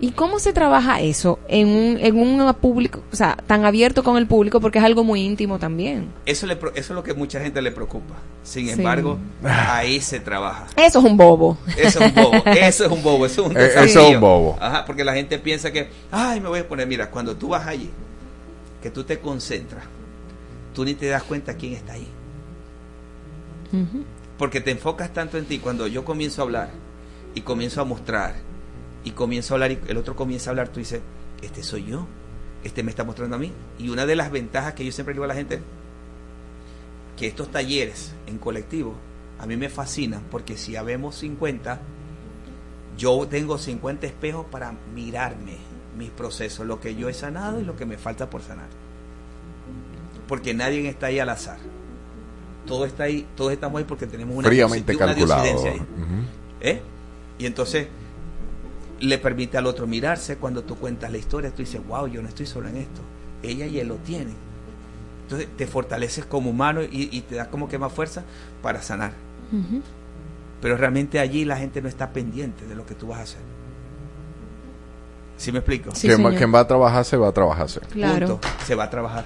¿Y cómo se trabaja eso en un, en un público, o sea, tan abierto con el público porque es algo muy íntimo también? Eso, le, pro- eso es lo que mucha gente le preocupa. Sin Sí. embargo, ahí se trabaja. Eso es un bobo. Eso es un bobo, [LAUGHS] eso es un bobo, eso es un Eh, eso es desafío. un bobo. Ajá, porque la gente piensa que, ay, me voy a poner, mira, cuando tú vas allí, que tú te concentras, tú ni te das cuenta quién está ahí. Porque te enfocas tanto en ti. Cuando yo comienzo a hablar y comienzo a mostrar y comienzo a hablar y el otro comienza a hablar, tú dices, este soy yo, este me está mostrando a mí. Y una de las ventajas que yo siempre digo a la gente, que estos talleres en colectivo a mí me fascinan porque si habemos 50, yo tengo 50 espejos para mirarme mis procesos, lo que yo he sanado y lo que me falta por sanar. Porque nadie está ahí al azar. Todo está ahí, todos estamos ahí porque tenemos una, Fríamente una calculado. ahí. ¿Eh? Y entonces le permite al otro mirarse cuando tú cuentas la historia, tú dices, wow, yo no estoy solo en esto, ella y él lo tienen. Entonces te fortaleces como humano y, y te das como que más fuerza para sanar. Pero realmente allí la gente no está pendiente de lo que tú vas a hacer. ¿Sí me explico? quien, va, quien va a trabajarse, va a trabajarse. Punto. Se va a trabajar.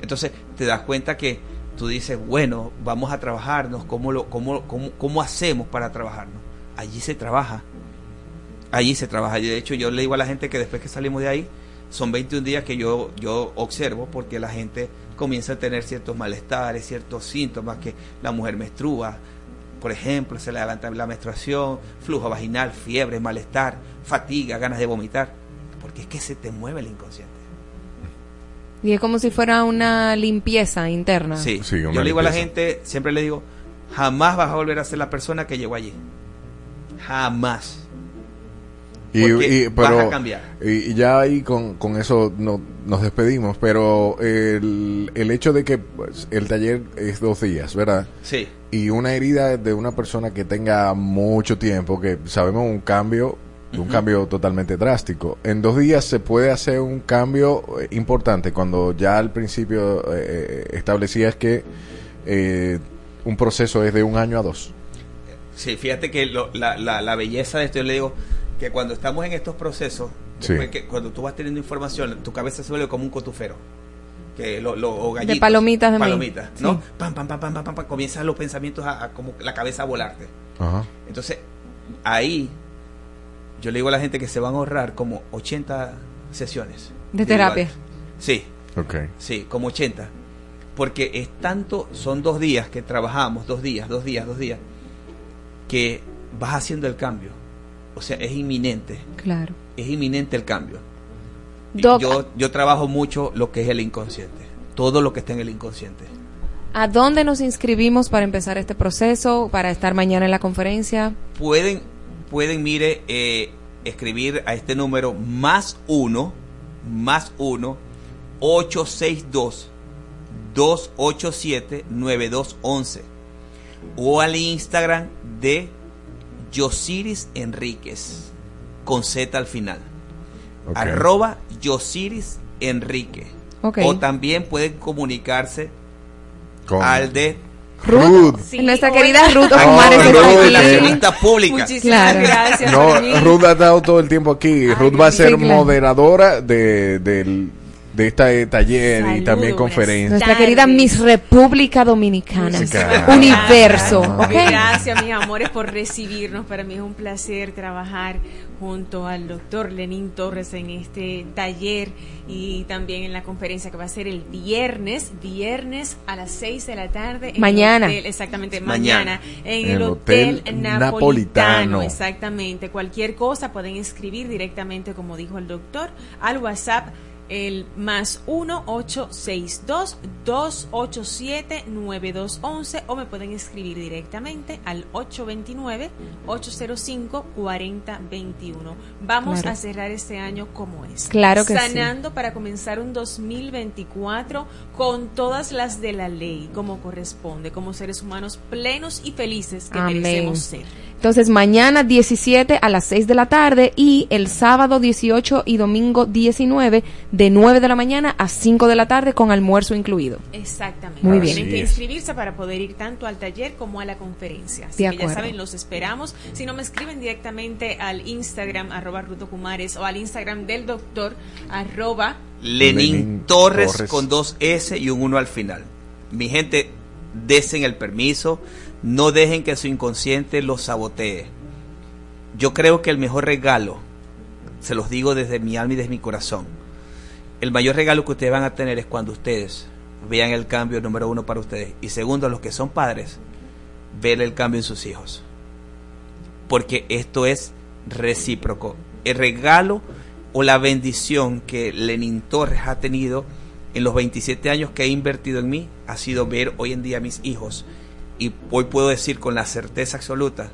Entonces te das cuenta que tú dices, bueno, vamos a trabajarnos, ¿cómo, lo, cómo, cómo, cómo hacemos para trabajarnos? Allí se trabaja. Allí se trabaja. Y de hecho, yo le digo a la gente que después que salimos de ahí, son 21 días que yo, yo observo porque la gente comienza a tener ciertos malestares, ciertos síntomas, que la mujer menstrua, por ejemplo, se le adelanta la menstruación, flujo vaginal, fiebre, malestar, fatiga, ganas de vomitar, porque es que se te mueve el inconsciente. Y es como si fuera una limpieza interna. Sí, Sí, yo le digo a la gente, siempre le digo, jamás vas a volver a ser la persona que llegó allí. Jamás. Y, vas pero, a cambiar. Y, ya ahí con, con eso no- nos despedimos, pero el, el hecho de que pues, el taller es dos días, ¿verdad? Sí. Y una herida de una persona que tenga mucho tiempo, que sabemos un cambio un cambio totalmente drástico. En dos días se puede hacer un cambio eh, importante cuando ya al principio eh, eh, establecías que eh, un proceso es de un año a dos. Sí, fíjate que lo- la, la- la belleza de esto, yo le digo que cuando estamos en estos procesos, Sí. después que cuando tú vas teniendo información, tu cabeza se vuelve como un cotufero. Que lo, lo- o gallitos, palomitas de maíz. palomitas, ¿no? Sí. Pam, pam, pam, pam, pam, pam, pam, comienzan los pensamientos a, a como la cabeza a volarte. Ajá. Entonces, ahí yo le digo a la gente que se van a ahorrar como 80 sesiones. De terapia. Sí, Ok. sí, como 80. Porque es tanto, son dos días que trabajamos, dos días, dos días, dos días, que vas haciendo el cambio. O sea, es inminente, Claro. es inminente el cambio. Doc, Yo, yo trabajo mucho lo que es el inconsciente, todo lo que está en el inconsciente. ¿a dónde nos inscribimos para empezar este proceso, para estar mañana en la conferencia? pueden, pueden mire, eh, escribir a este número más uno, más uno, 862 287 9211 o al Instagram de Yosiris Enríquez con Z al final. Ok. Arroba Yosiris Enrique. O también pueden comunicarse Con- al de Ruth. Nuestra querida Ruth Oh, Ocumares está Ruth, pública. Muchísimas gracias, No. Ruth ha estado todo el tiempo aquí. Ruth va a ser sí, claro. moderadora de, del- de este taller y también conferencia. Nuestra querida Miss República Dominicana. Universo. Ah. Gracias, mis amores, por recibirnos. Para mí es un placer trabajar junto al doctor Lenín Torres en este taller y también en la conferencia que va a ser el viernes, viernes a las 6 de la tarde. en el Mañana. hotel- exactamente, Mañana. mañana. En, En el el Hotel, Hotel Napolitano. Napolitano. Exactamente. Cualquier cosa pueden escribir directamente, como dijo el doctor, al WhatsApp el más 1-862-287-9211 o me pueden escribir directamente al 829-805-4021. Vamos Claro. a cerrar este año como es. Claro que sí. Sanando para comenzar un 2024 con todas las de la ley, como corresponde, como seres humanos plenos y felices que Amén. merecemos ser. Entonces, mañana 17 a las 6 de la tarde y el sábado 18 y domingo 19 de 9 de la mañana a 5 de la tarde con almuerzo incluido. Exactamente. Muy bien. Tienen que inscribirse para poder ir tanto al taller como a la conferencia. Así De que ya saben, los esperamos. Si no me escriben directamente al Instagram, arroba Ruto Kumares, o al Instagram del doctor, arroba Lenín, Lenín Torres, Torres. con dos S y un 1 al final. Mi gente, desen el permiso, no dejen que su inconsciente los sabotee. Yo creo que el mejor regalo, se los digo desde mi alma y desde mi corazón, el mayor regalo que ustedes van a tener es cuando ustedes vean el cambio número uno para ustedes y segundo, los que son padres, ver el cambio en sus hijos. Porque esto es recíproco. El regalo o la bendición que Lenin Torres ha tenido en los 27 años que ha invertido en mí ha sido ver hoy en día a mis hijos y hoy puedo decir con la certeza absoluta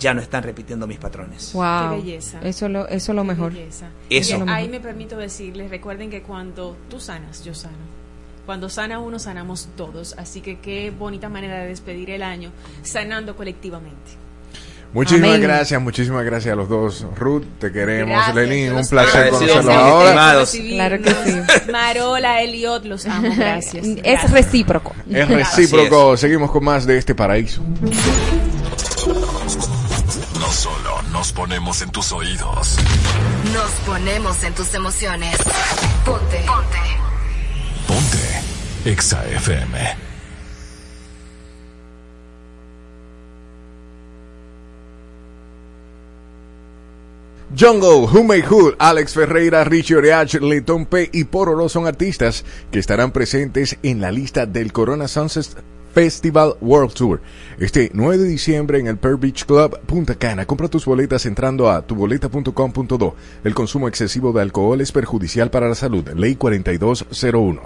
ya no están repitiendo mis patrones. Wow. Qué belleza. Eso lo, eso lo Qué mejor. belleza. Eso. Y Ahí me permito decirles, recuerden que cuando tú sanas, yo sano. Cuando sana uno, sanamos todos. Así que qué bonita manera de despedir el año, sanando colectivamente. Muchísimas Amén. gracias, muchísimas gracias a los dos. Ruth, te queremos, yo un placer conocerlos ahora. Claro que sí. Marola, Eliot, los amo, [LAUGHS] gracias. Es recíproco. Es recíproco, seguimos con más de este paraíso. Nos ponemos en tus oídos. Nos ponemos en tus emociones. Ponte. Ponte. Ponte. Exa FM. Jungle, Who Made Hood, Alex Ferreira, Richie Oreach, Letón P y Pororo son artistas que estarán presentes en la lista del Corona Sunset Festival World Tour. Este 9 de diciembre en el Pearl Beach Club Punta Cana. Compra tus boletas entrando a tuboleta.com.do. El consumo excesivo de alcohol es perjudicial para la salud. Ley 4201.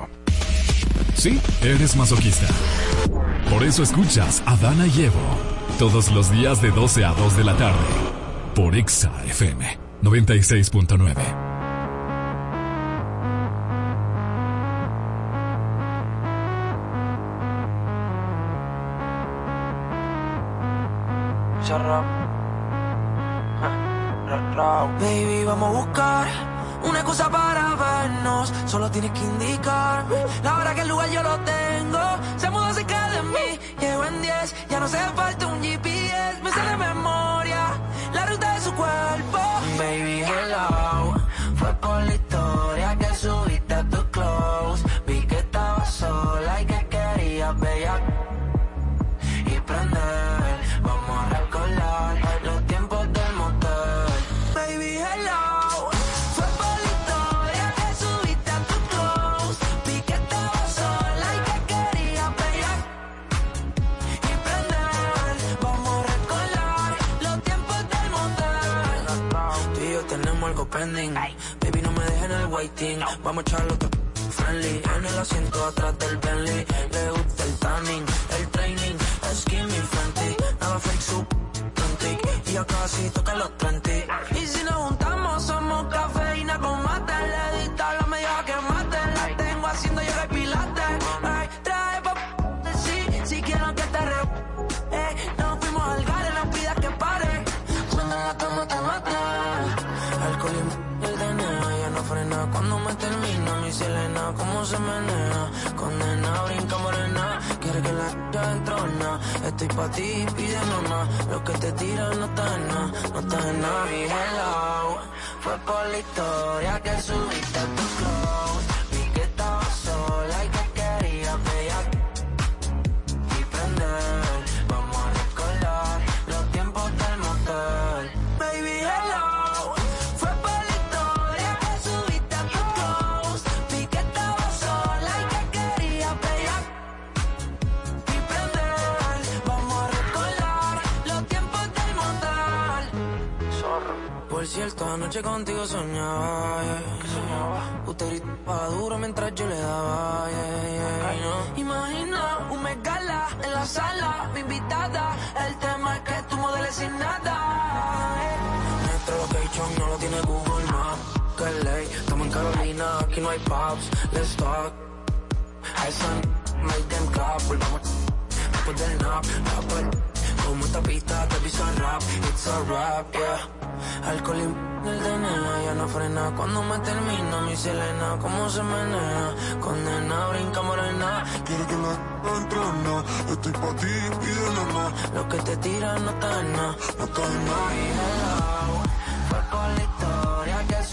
Sí, eres masoquista. Por eso escuchas a Dana y Evo todos los días de 12 a 2 de la tarde por Exa FM 96.9. Huh. Baby, vamos a buscar una excusa para vernos. Solo tienes que indicarme la hora que el lugar yo lo tengo. Se mudó cerca de mí, llego en 10. Ya no hace falta un GPS, me sale de memoria la ruta de su cuerpo. Baby, hello. Fue por la historia que algo pending. Baby, no me dejes en el waiting. Vamos a echarlo friendly. En el asiento atrás del Bentley. Le gusta el tanning, el training. Skinny Fenty. Nada fake, su. Y ya casi toca los 20. Y si nos juntamos, somos cafeína con mate. Le dista Se menea. Condena, brinca morena. Quiere que la entrona. Estoy pa' ti, pide mamá. Lo que te tiran no está en nada, no está en nada. Mi hello, fue por la historia que subiste a tu anoche contigo soñaba, yeah. Usted gritaba duro mientras yo le daba, yeah, yeah, no. Imagina un megala en la sala, mi invitada. El tema es que tú modeles sin nada. eh. Nuestro location no lo tiene Google Maps. Que ley, estamos en Carolina, aquí no hay pubs. Let's talk. Hay sun, make them clap. Volvamos después del nap. Como esta pista te piso rap, it's a rap, yeah. Alcohol y el DNA ya no frena. Cuando me termino mi Selena, cómo se menea. Condena, brinca morena. Quiero que la entrona. Estoy pa' ti, pide mamá. Lo que te tiran no está en nada, no está en nada. Fue por la historia que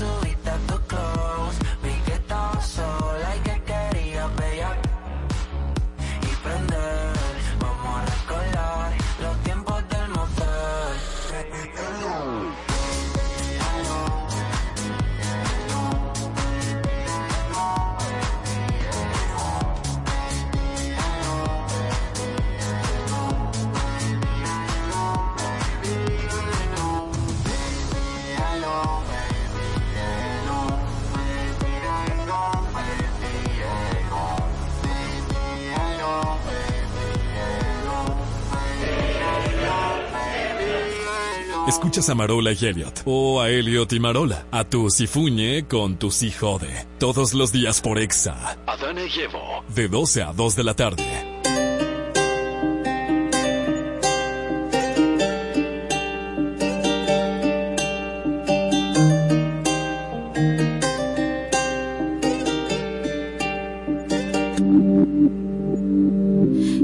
Escuchas a Marola y Elliot, o a Elliot y Marola, a tu Sifuñe con tu Si Jode, todos los días por Exa, Adana y Evo. de 12 a 2 de la tarde.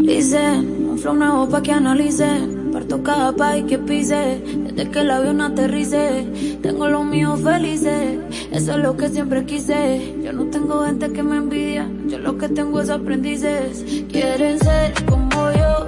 Dicen, un flow nuevo pa' que analicen. Parto cada país que pise. Desde que el avión aterrice. Tengo los míos felices. Eso es lo que siempre quise. Yo no tengo gente que me envidia. Yo lo que tengo es aprendices. Quieren ser como yo,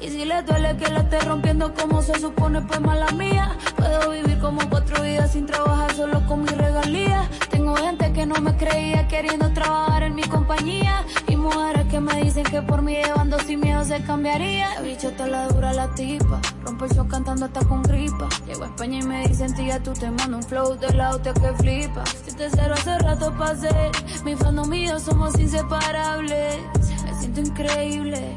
Y si le duele que la esté rompiendo como se supone, pues mala mía. Puedo vivir como cuatro vidas sin trabajar solo con mi regalía. Tengo gente que no me creía queriendo trabajar en mi compañía. Y mujeres que me dicen que por mí llevando sin miedo se cambiaría. La bicho te la dura la tipa. Rompe el cantando hasta con gripa. Llego a España y me dicen, tía, tú te mando un flow del auto que flipa. Si te cero hace rato pasé. Mi fandom y yo somos inseparables. Me siento increíble.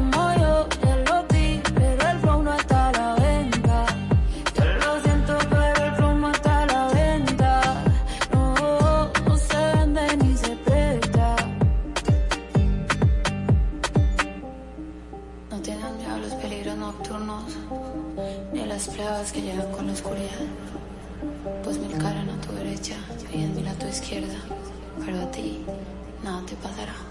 que llegan con la oscuridad. Pues mil caras a tu derecha y diez mil a tu izquierda, pero a ti nada te pasará.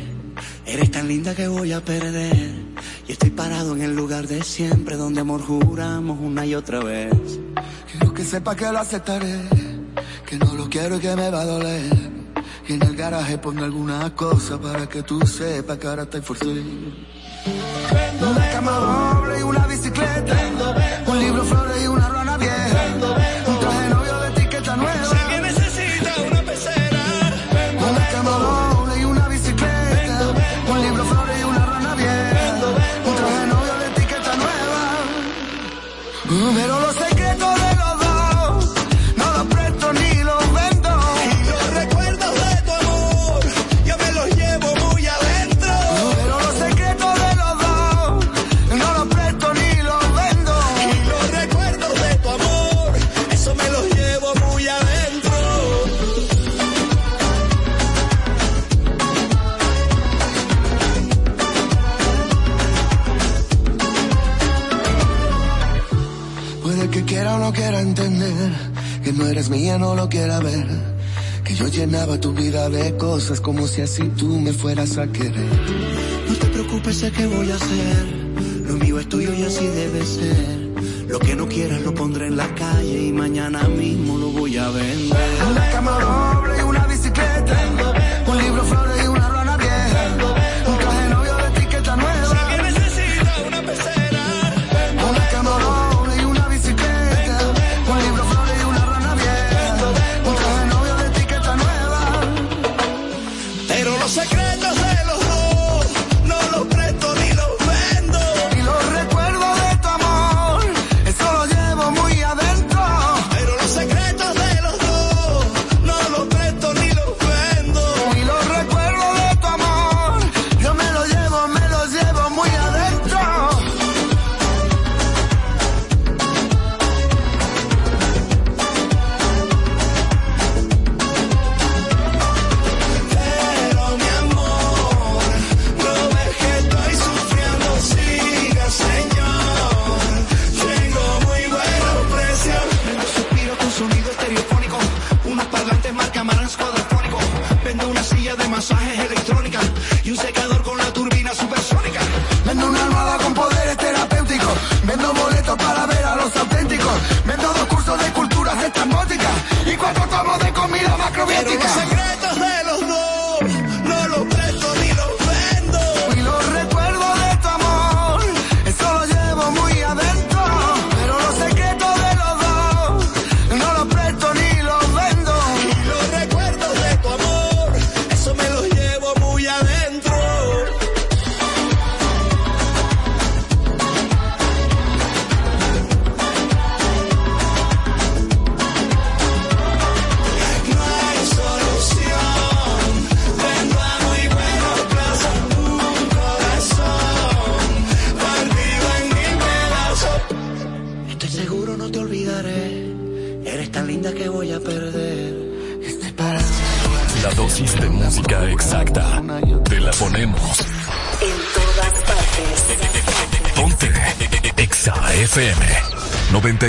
Eres tan linda que voy a perder. Y estoy parado en el lugar de siempre donde amor juramos una y otra vez. Quiero que sepa que lo aceptaré, que no lo quiero y que me va a doler. Y en el garaje pongo alguna cosa para que tú sepas que ahora estoy. Una cama doble y una bicicleta. Que no eres mía, no lo quiera ver. Que yo llenaba tu vida de cosas como si así tú me fueras a querer. No te preocupes, sé que voy a hacer. Lo mío es tuyo y así debe ser. Lo que no quieras lo pondré en la calle y mañana mismo lo voy a vender.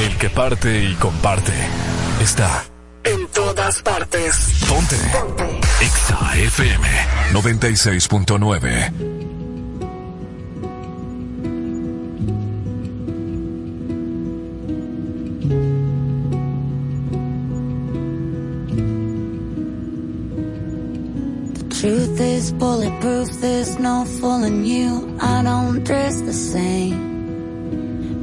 El que parte y comparte está En todas partes. Ponte. Exa FM 96.9. Truth is bulletproof, there's no fooling you. I don't dress the same.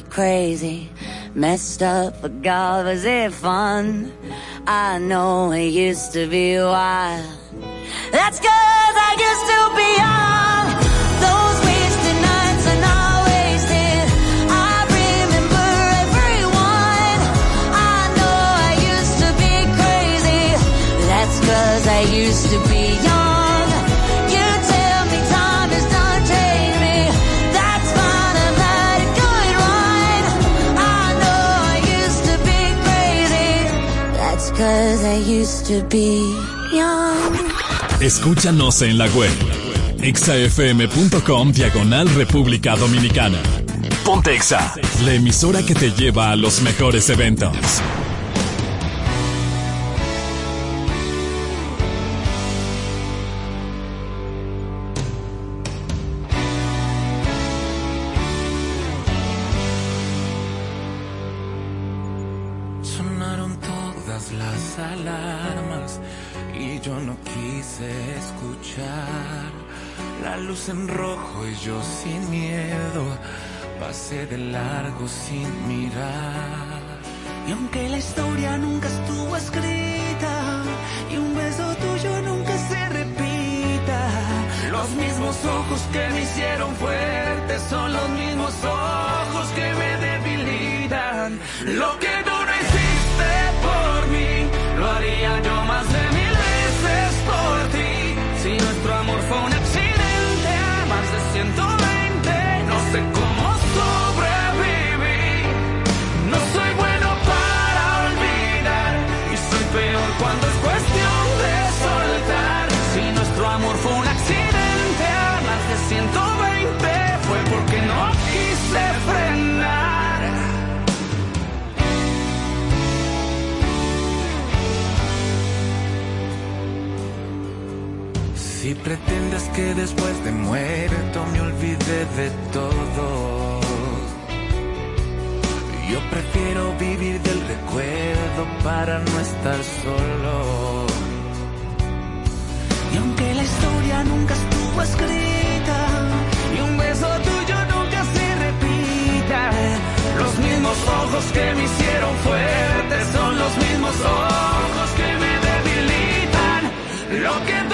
Crazy, messed up, but God, was it fun? I know it used to be wild. That's cause I used to be young. Those wasted nights are not wasted. I remember everyone. I know I used to be crazy. That's cause I used to be young. Cause I used to be young. Escúchanos en la web. exafm.com diagonal República Dominicana. Ponte Exa, la emisora que te lleva a los mejores eventos. Sin mirar. Y aunque pretendes que después de muerto me olvide de todo. Yo prefiero vivir del recuerdo para no estar solo. Y aunque la historia nunca estuvo escrita y un beso tuyo nunca se repita, los mismos ojos que me hicieron fuerte son los mismos ojos que me debilitan. Lo que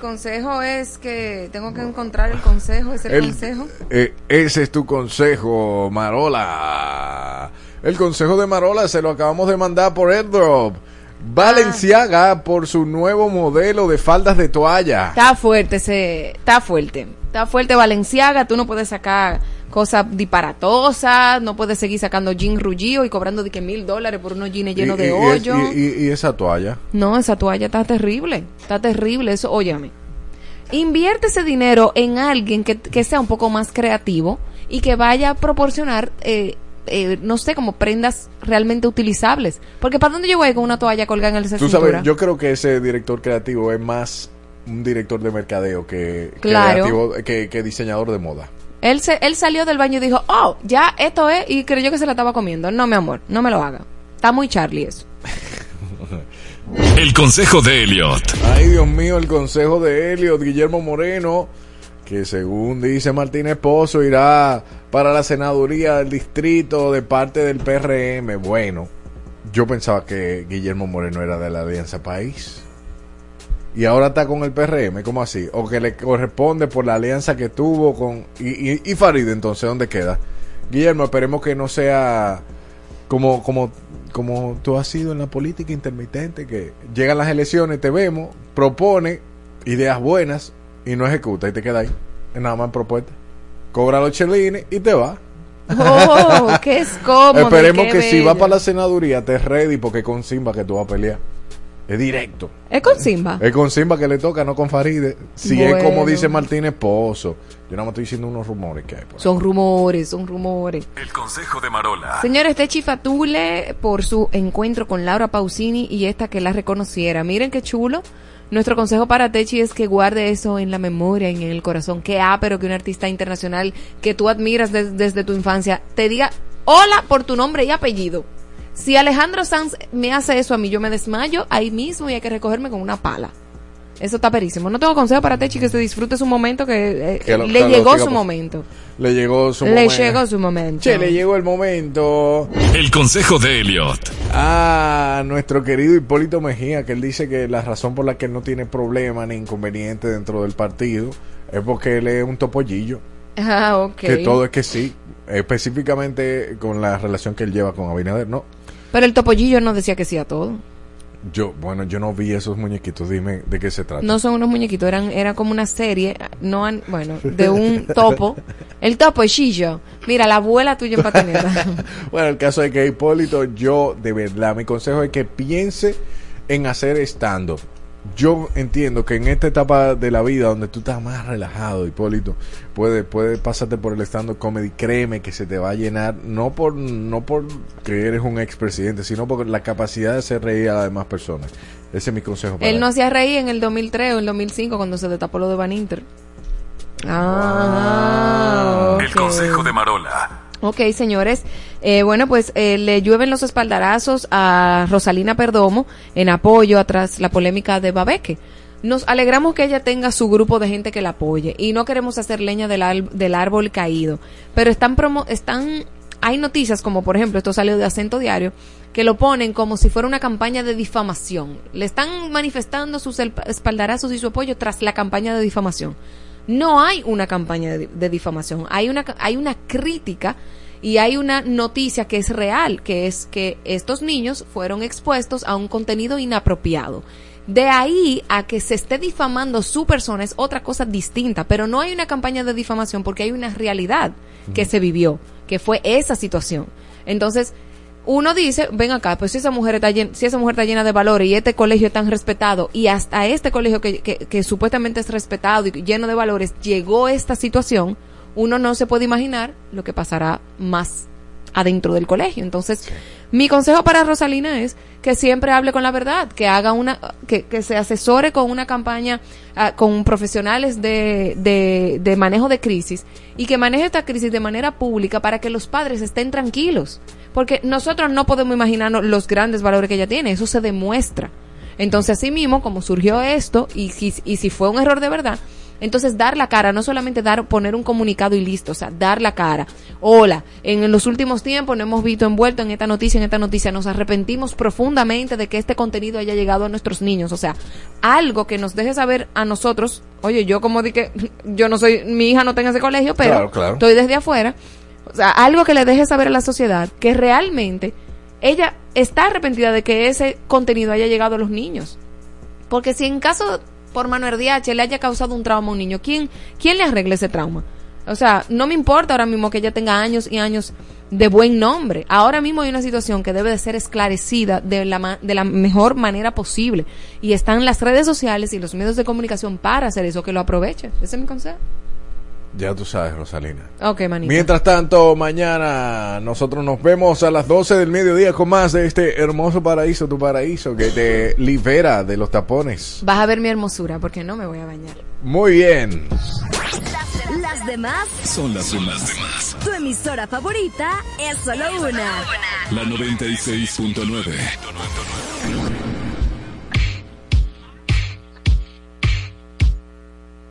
Consejo es que tengo que encontrar el consejo, es el, El- consejo. Eh, ese es tu consejo, Marola. El consejo de Marola se lo acabamos de mandar por AirDrop. Valenciaga por su nuevo modelo de faldas de toalla. Está fuerte ese, está fuerte. Está fuerte Valenciaga, tú no puedes sacar cosas disparatosas, no puedes seguir sacando jean rullido y cobrando de que mil dólares por unos jeans llenos Y- de hoyo. Y, y- y esa toalla. No, esa toalla está terrible, está terrible, eso, óyame. Invierte ese dinero en alguien que, que sea un poco más creativo y que vaya a proporcionar, eh, eh, no sé, como prendas realmente utilizables. Porque ¿para dónde yo voy con una toalla colgada en el Tú sabes, yo creo que ese director creativo es más un director de mercadeo que, que Claro. creativo- que, que diseñador de moda. Él, se, él salió del baño y dijo, oh, ya esto es, y creyó que se la estaba comiendo. No, mi amor, no me lo haga. Está muy Charlie eso. [LAUGHS] El consejo de Elliot. Ay, Dios mío, el consejo de Elliot, Guillermo Moreno, que según dice Martínez Pozo, irá para la senaduría del distrito de parte del PRM. Bueno, yo pensaba que Guillermo Moreno era de la Alianza País. Y ahora está con el PRM, ¿cómo así? O que le corresponde por la alianza que tuvo con... Y, y, y Farid, entonces, ¿dónde queda? Guillermo, esperemos que no sea como, como, como tú has sido en la política intermitente, que llegan las elecciones, te vemos, propone ideas buenas y no ejecuta y te queda ahí, nada más en propuesta. Cobra los chelines y te va. Oh, qué [LAUGHS] es cómodo. Esperemos qué que si va para la senaduría te ready porque con Simba que tú vas a pelear. Es directo. Es con Simba. Es con Simba que le toca, no con Faride. Si es como dice Martínez Pozo. Yo nada más estoy diciendo unos rumores que hay. por ahí. Son rumores, son rumores. El consejo de Marola. Señores, Techi Fatule por su encuentro con Laura Pausini y esta que la reconociera. Miren qué chulo. Nuestro consejo para Techi es que guarde eso en la memoria y en el corazón. Qué pero que un artista internacional que tú admiras des- desde tu infancia te diga hola por tu nombre y apellido. Si Alejandro Sanz me hace eso a mí, yo me desmayo ahí mismo y hay que recogerme con una pala. Eso está perísimo. No tengo consejo para Techi que se disfrute su momento, que, eh, Que lo- le llegó su momento. Le llegó su Le momento. llegó su momento. Che, le llegó el momento. El consejo de Elliot. a nuestro querido Hipólito Mejía, que él dice que la razón por la que él no tiene problema ni inconveniente dentro del partido es porque él es un topollillo. [LAUGHS] Ah, ok. Que todo es que sí. Específicamente con la relación que él lleva con Abinader, no. Pero el topollillo no decía que sí a todo. Yo, bueno, yo no vi esos muñequitos. Dime de qué se trata. No son unos muñequitos, eran era como una serie, no han- bueno, de un [LAUGHS] topo. El topo es Shillo. Mira, la abuela tuya en patineta. [LAUGHS] Bueno, el caso es que Hipólito, yo de verdad, mi consejo es que piense en hacer stand-up. Yo entiendo que en esta etapa de la vida donde tú estás más relajado, Hipólito, puede, puede pasarte por el stand-up comedy. Créeme que se te va a llenar, no por no por que eres un expresidente, sino por la capacidad de hacer reír a las demás personas. Ese es mi consejo para Él no hacía reír en el 2003 o el 2005 cuando se destapó lo de Van Inter. Ah, El consejo de Marola. Ok, señores. Eh, bueno, pues eh, le llueven los espaldarazos a Rosalina Perdomo en apoyo tras la polémica de Babeque. Nos alegramos que ella tenga su grupo de gente que la apoye y no queremos hacer leña del, del árbol caído. Pero están, promo están, hay noticias como por ejemplo, esto salió de Acento Diario, que lo ponen como si fuera una campaña de difamación. Le están manifestando sus espaldarazos y su apoyo tras la campaña de difamación. No hay una campaña de, de difamación, hay una, hay una crítica y hay una noticia que es real, que es que estos niños fueron expuestos a un contenido inapropiado. De ahí a que se esté difamando su persona es otra cosa distinta, pero no hay una campaña de difamación porque hay una realidad que se vivió, que fue esa situación. Entonces, uno dice, ven acá, pues si esa mujer está llena, si esa mujer está llena de valores y este colegio es tan respetado y hasta este colegio que, que, que supuestamente es respetado y lleno de valores llegó esta situación, uno no se puede imaginar lo que pasará más adentro del colegio. Entonces, mi consejo para Rosalina es que siempre hable con la verdad, que haga una, que, que se asesore con una campaña, ah, con profesionales de, de, de manejo de crisis y que maneje esta crisis de manera pública para que los padres estén tranquilos. Porque nosotros no podemos imaginarnos los grandes valores que ella tiene, eso se demuestra. Entonces, así mismo, como surgió esto, y, y si fue un error de verdad, entonces dar la cara, no solamente dar, poner un comunicado y listo, o sea, dar la cara. Hola, en los últimos tiempos nos hemos visto envuelto en esta noticia, en esta noticia, nos arrepentimos profundamente de que este contenido haya llegado a nuestros niños, o sea, algo que nos deje saber a nosotros, oye, yo como di que [LAUGHS] yo no soy, mi hija no en ese colegio, pero Claro, claro. estoy desde afuera, o sea, algo que le deje saber a la sociedad que realmente ella está arrepentida de que ese contenido haya llegado a los niños. Porque si en caso por mano RDH le haya causado un trauma a un niño, ¿quién, ¿quién le arregla ese trauma? O sea, no me importa ahora mismo que ella tenga años y años de buen nombre. Ahora mismo hay una situación que debe de ser esclarecida de la, de la mejor manera posible. Y están las redes sociales y los medios de comunicación para hacer eso, que lo aprovechen. Ese es mi consejo. Ya tú sabes, Rosalina. Ok, manita. Mientras tanto, mañana nosotros nos vemos a las 12 del mediodía con más de este hermoso paraíso, tu paraíso, que te [LAUGHS] libera de los tapones. Vas a ver mi hermosura porque no me voy a bañar. Muy bien. Las demás, Son las demás. tu emisora favorita es solo una. La 96.9.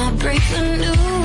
I break the news,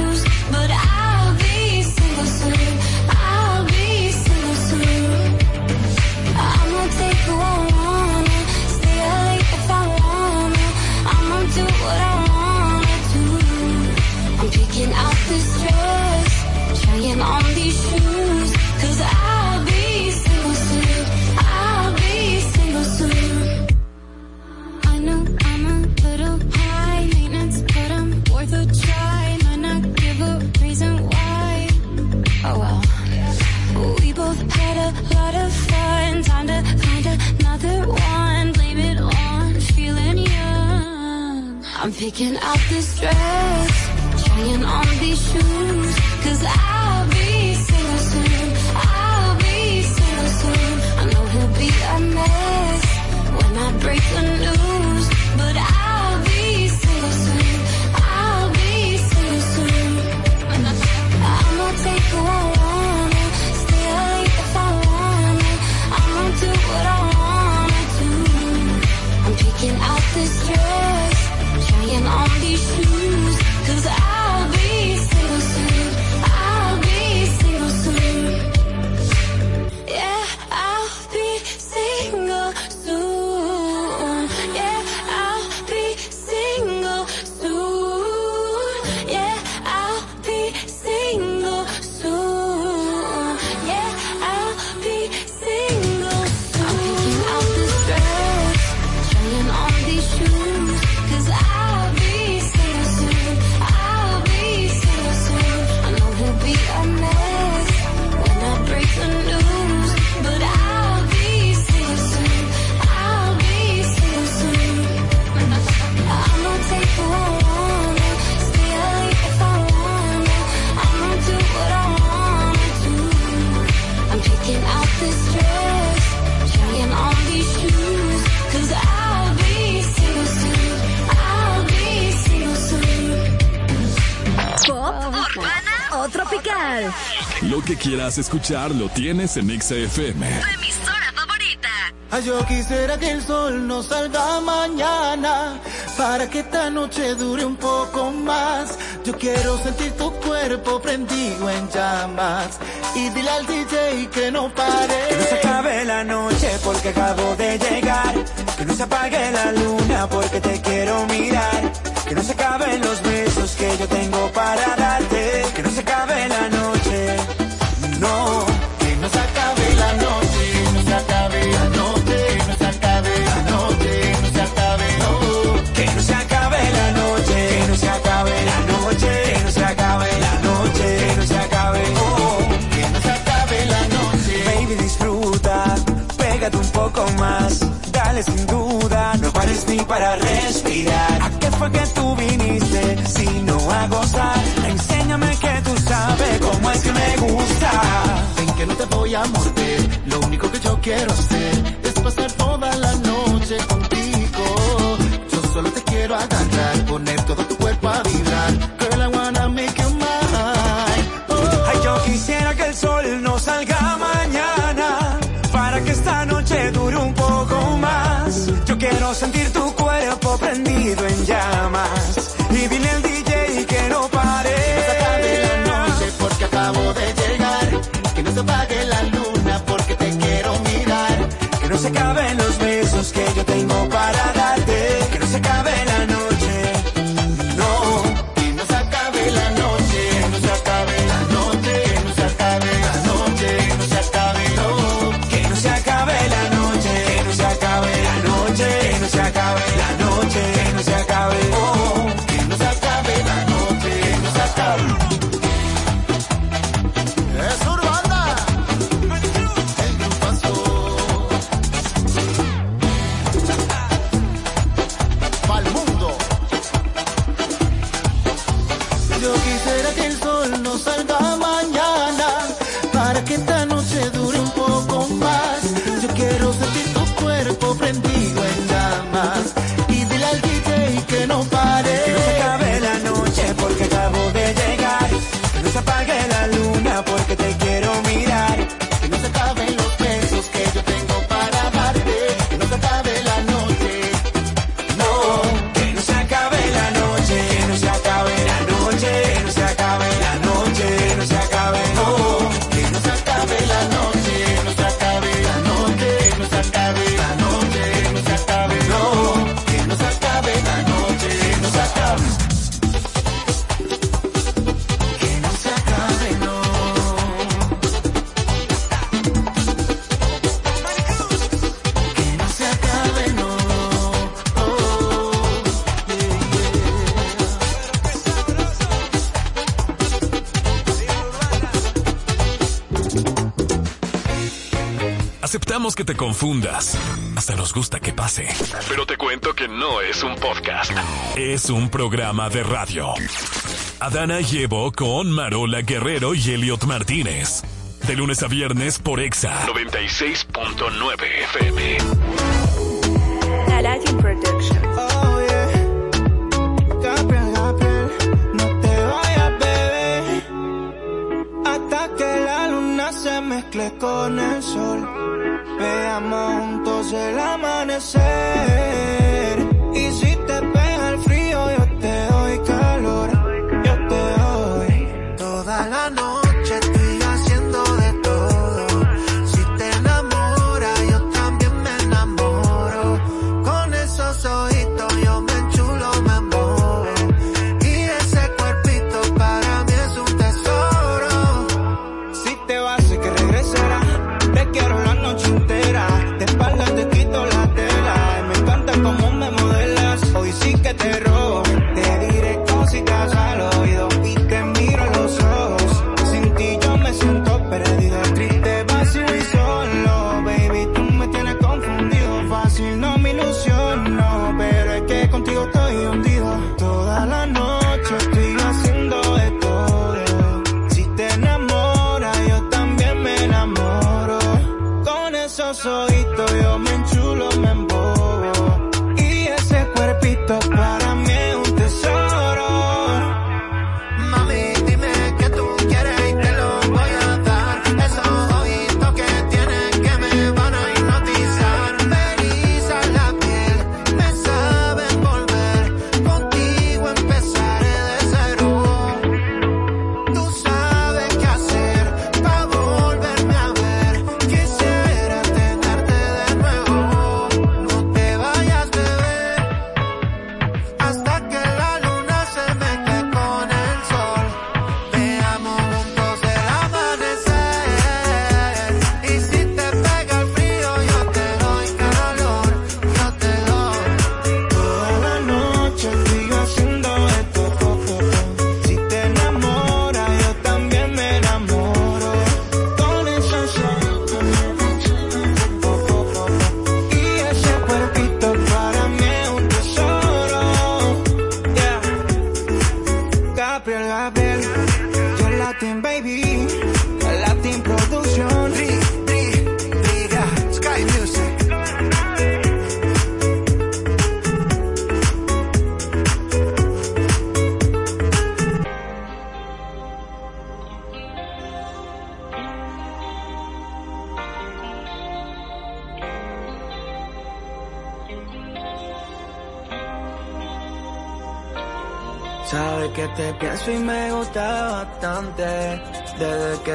quieras escuchar lo tienes en XFM. Tu emisora favorita. Ay, yo quisiera que el sol no salga mañana para que esta noche dure un poco más. Yo quiero sentir tu cuerpo prendido en llamas y dile al DJ que no pare. Que no se acabe la noche porque acabo de llegar. Que no se apague la luna porque te quiero mirar. Que no se acaben los besos que yo tengo para darte. Que fue que tú viniste, sino a gozar. Enséñame que tú sabes cómo es que me gusta. Ven que no te voy a morder, lo único que yo quiero hacer que te confundas. Hasta nos gusta que pase. Pero te cuento que no es un podcast. Es un programa de radio. Adana llevo con Marola Guerrero y Elliot Martínez. De lunes a viernes por Exa 96.9 FM. Oh, yeah. Hasta que la luna se mezcle con el sol el amanecer.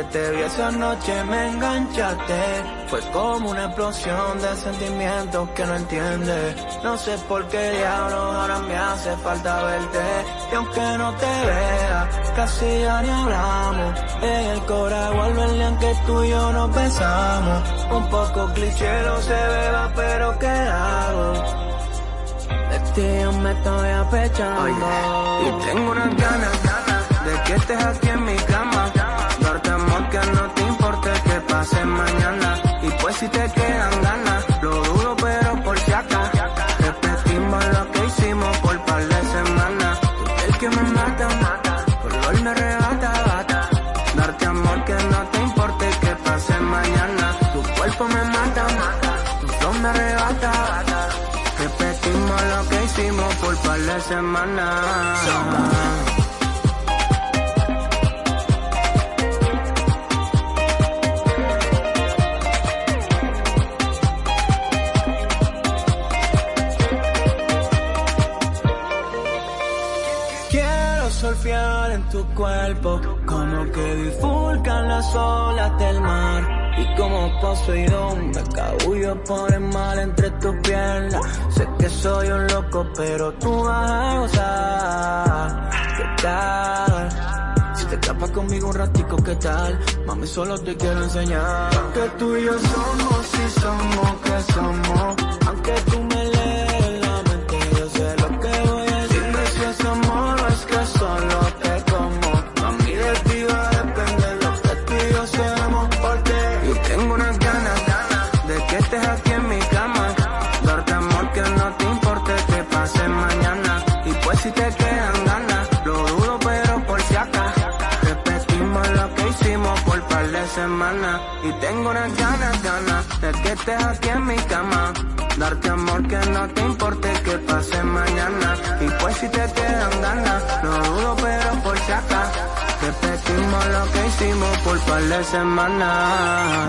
Te vi esa noche me enganchaste. Fue como una explosión de sentimientos que no entiendes. No sé por qué diablos ahora me hace falta verte. Y aunque no te vea, casi ya ni hablamos. En el cora vuelve el que tú y yo nos besamos. Un poco cliché no se beba, pero ¿qué hago? Yo me estoy apechando Y tengo unas ganas, ganas De que estés aquí en mi cama no te importe que pase mañana. Y pues si te quedan ganas Lo dudo pero por si acá Repetimos lo que hicimos por par de semanas. Tú el que me mata, mata. Hoy me arrebata, bata. Darte amor que no te importe que pase mañana. Tu cuerpo me mata, mata. Tu flow me arrebata, bata. Repetimos lo que hicimos por par de semanas. Como que bifurcan las olas del mar. Y como Poseidón me cabullo por el mal entre tus piernas. Sé que soy un loco, pero tú vas a gozar. ¿Qué tal? Si te escapas conmigo un ratico, ¿qué tal? Mami, solo te quiero enseñar. Que tú y yo somos, si somos, que somos. Aunque tú tengo unas ganas, ganas de que estés aquí en mi cama. Darte amor que no te importe que pase mañana. Y pues si te quedan ganas, lo dudo pero por si acá. Repetimos lo que hicimos por par de semanas.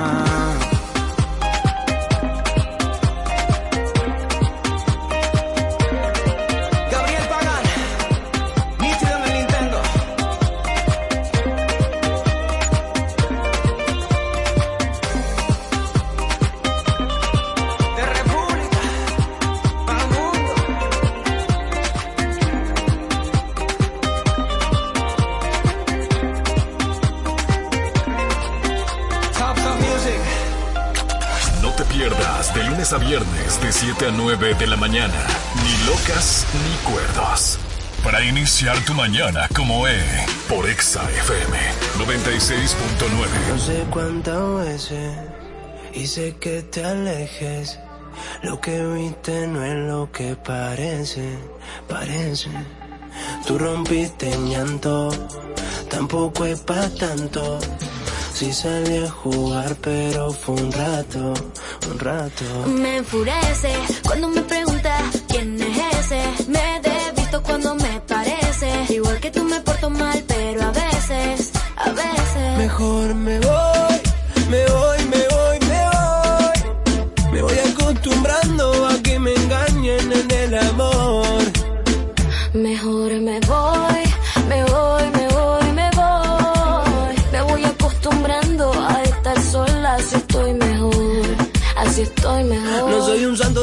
De 7 a 9 de la mañana. Ni locas ni cuerdos. Para iniciar tu mañana como E. Por Exa FM 96.9. No sé cuántas veces hice que te alejes. Lo que viste no es lo que parece, parece. Tú rompiste en llanto, tampoco es pa' tanto. Sí salí a jugar, pero fue un rato, un rato. Me enfurece cuando me preguntas quién es ese. Me desvisto cuando me parece. Igual que tú me porto mal, pero a veces, a veces. Mejor me voy,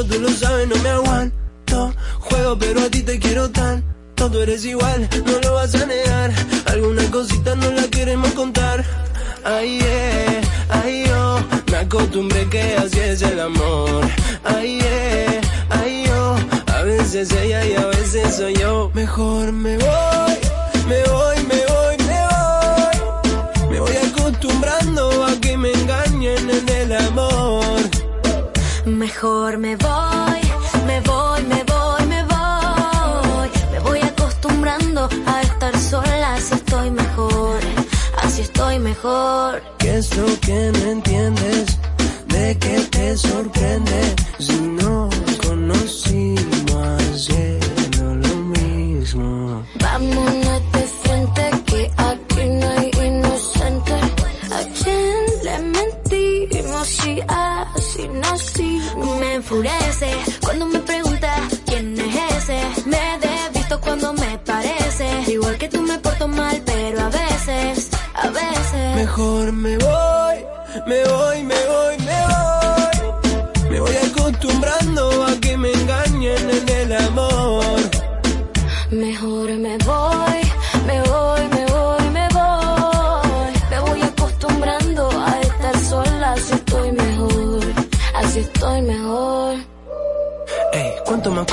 tú lo sabes, no me aguanto. Juego, pero a ti te quiero tanto. Tú eres igual, no lo vas a negar. Alguna cosita no la queremos contar. Ay, eh, ay, yo. Me acostumbré que así es el amor. Ay, eh, ay, yo. A veces ella y a veces soy yo. Mejor me voy, Mejor me voy, me voy, me voy, me voy. Me voy acostumbrando a estar sola, así estoy mejor, así estoy mejor. ¿Qué es lo que no entiendes? ¿De qué te sorprende? Si no conocimos no lo mismo. Vámonos enfurece cuando me pregunta quién es ese. Me desvisto cuando me parece. Igual que tú me porto mal, pero a veces, a veces. Mejor me voy, me voy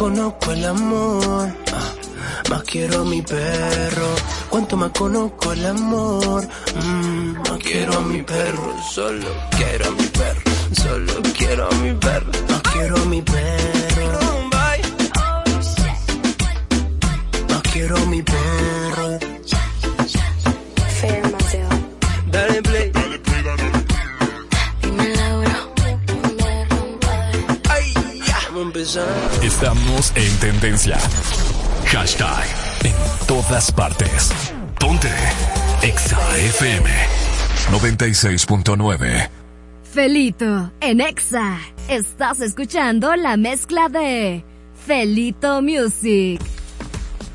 conozco el amor, ah, más quiero a mi perro. Cuánto más conozco el amor, mm, más quiero a mi perro. Solo quiero a mi perro, solo quiero a mi perro, más quiero a mi perro. Más quiero a mi perro. Estamos en tendencia. Hashtag en todas partes. Ponte Exa FM 96.9. Felito, en Exa, estás escuchando la mezcla de Felito Music.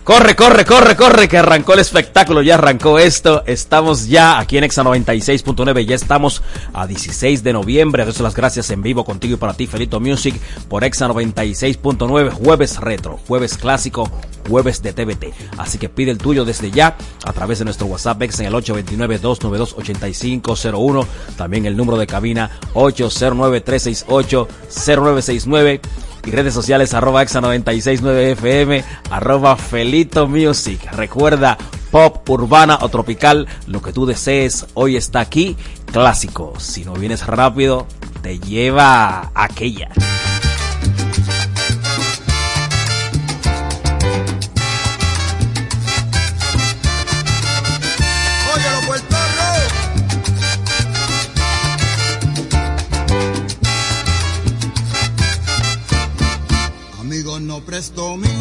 Corre, corre, corre, corre, que arrancó el espectáculo, ya arrancó esto. Estamos ya aquí en Exa 96.9, ya estamos a 16 de noviembre. Doy las gracias en vivo contigo y para ti, Felito Music, por Exa 96.9, jueves retro, jueves clásico, jueves de TVT. Así que pide el tuyo desde ya a través de nuestro WhatsApp Exa en el 829-292-8501. También el número de cabina 809-368-0969 redes sociales arroba exa 969 FM, arroba Felito Music. Recuerda, pop, urbana o tropical, lo que tú desees, hoy está aquí, clásico. Si no vienes rápido, te lleva aquella. Amigos, no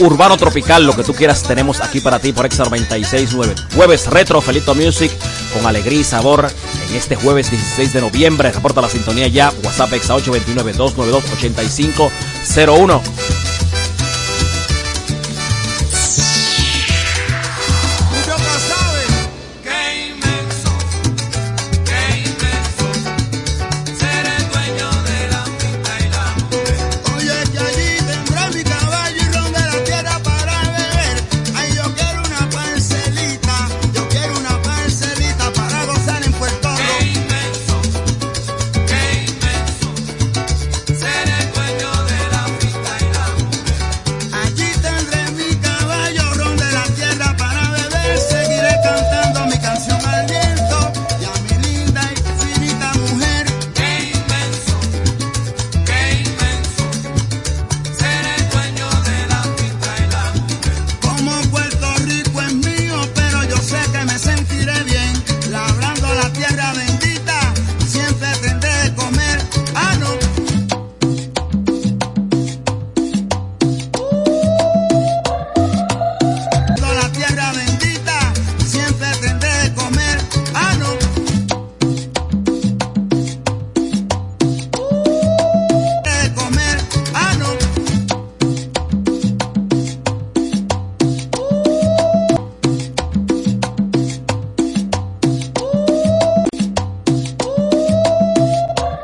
Urbano tropical, lo que tú quieras, tenemos aquí para ti por Exa 969. Jueves retro, Felito Music, con alegría y sabor. En este jueves 16 de noviembre, reporta la sintonía ya. WhatsApp Exa 829-292-8501.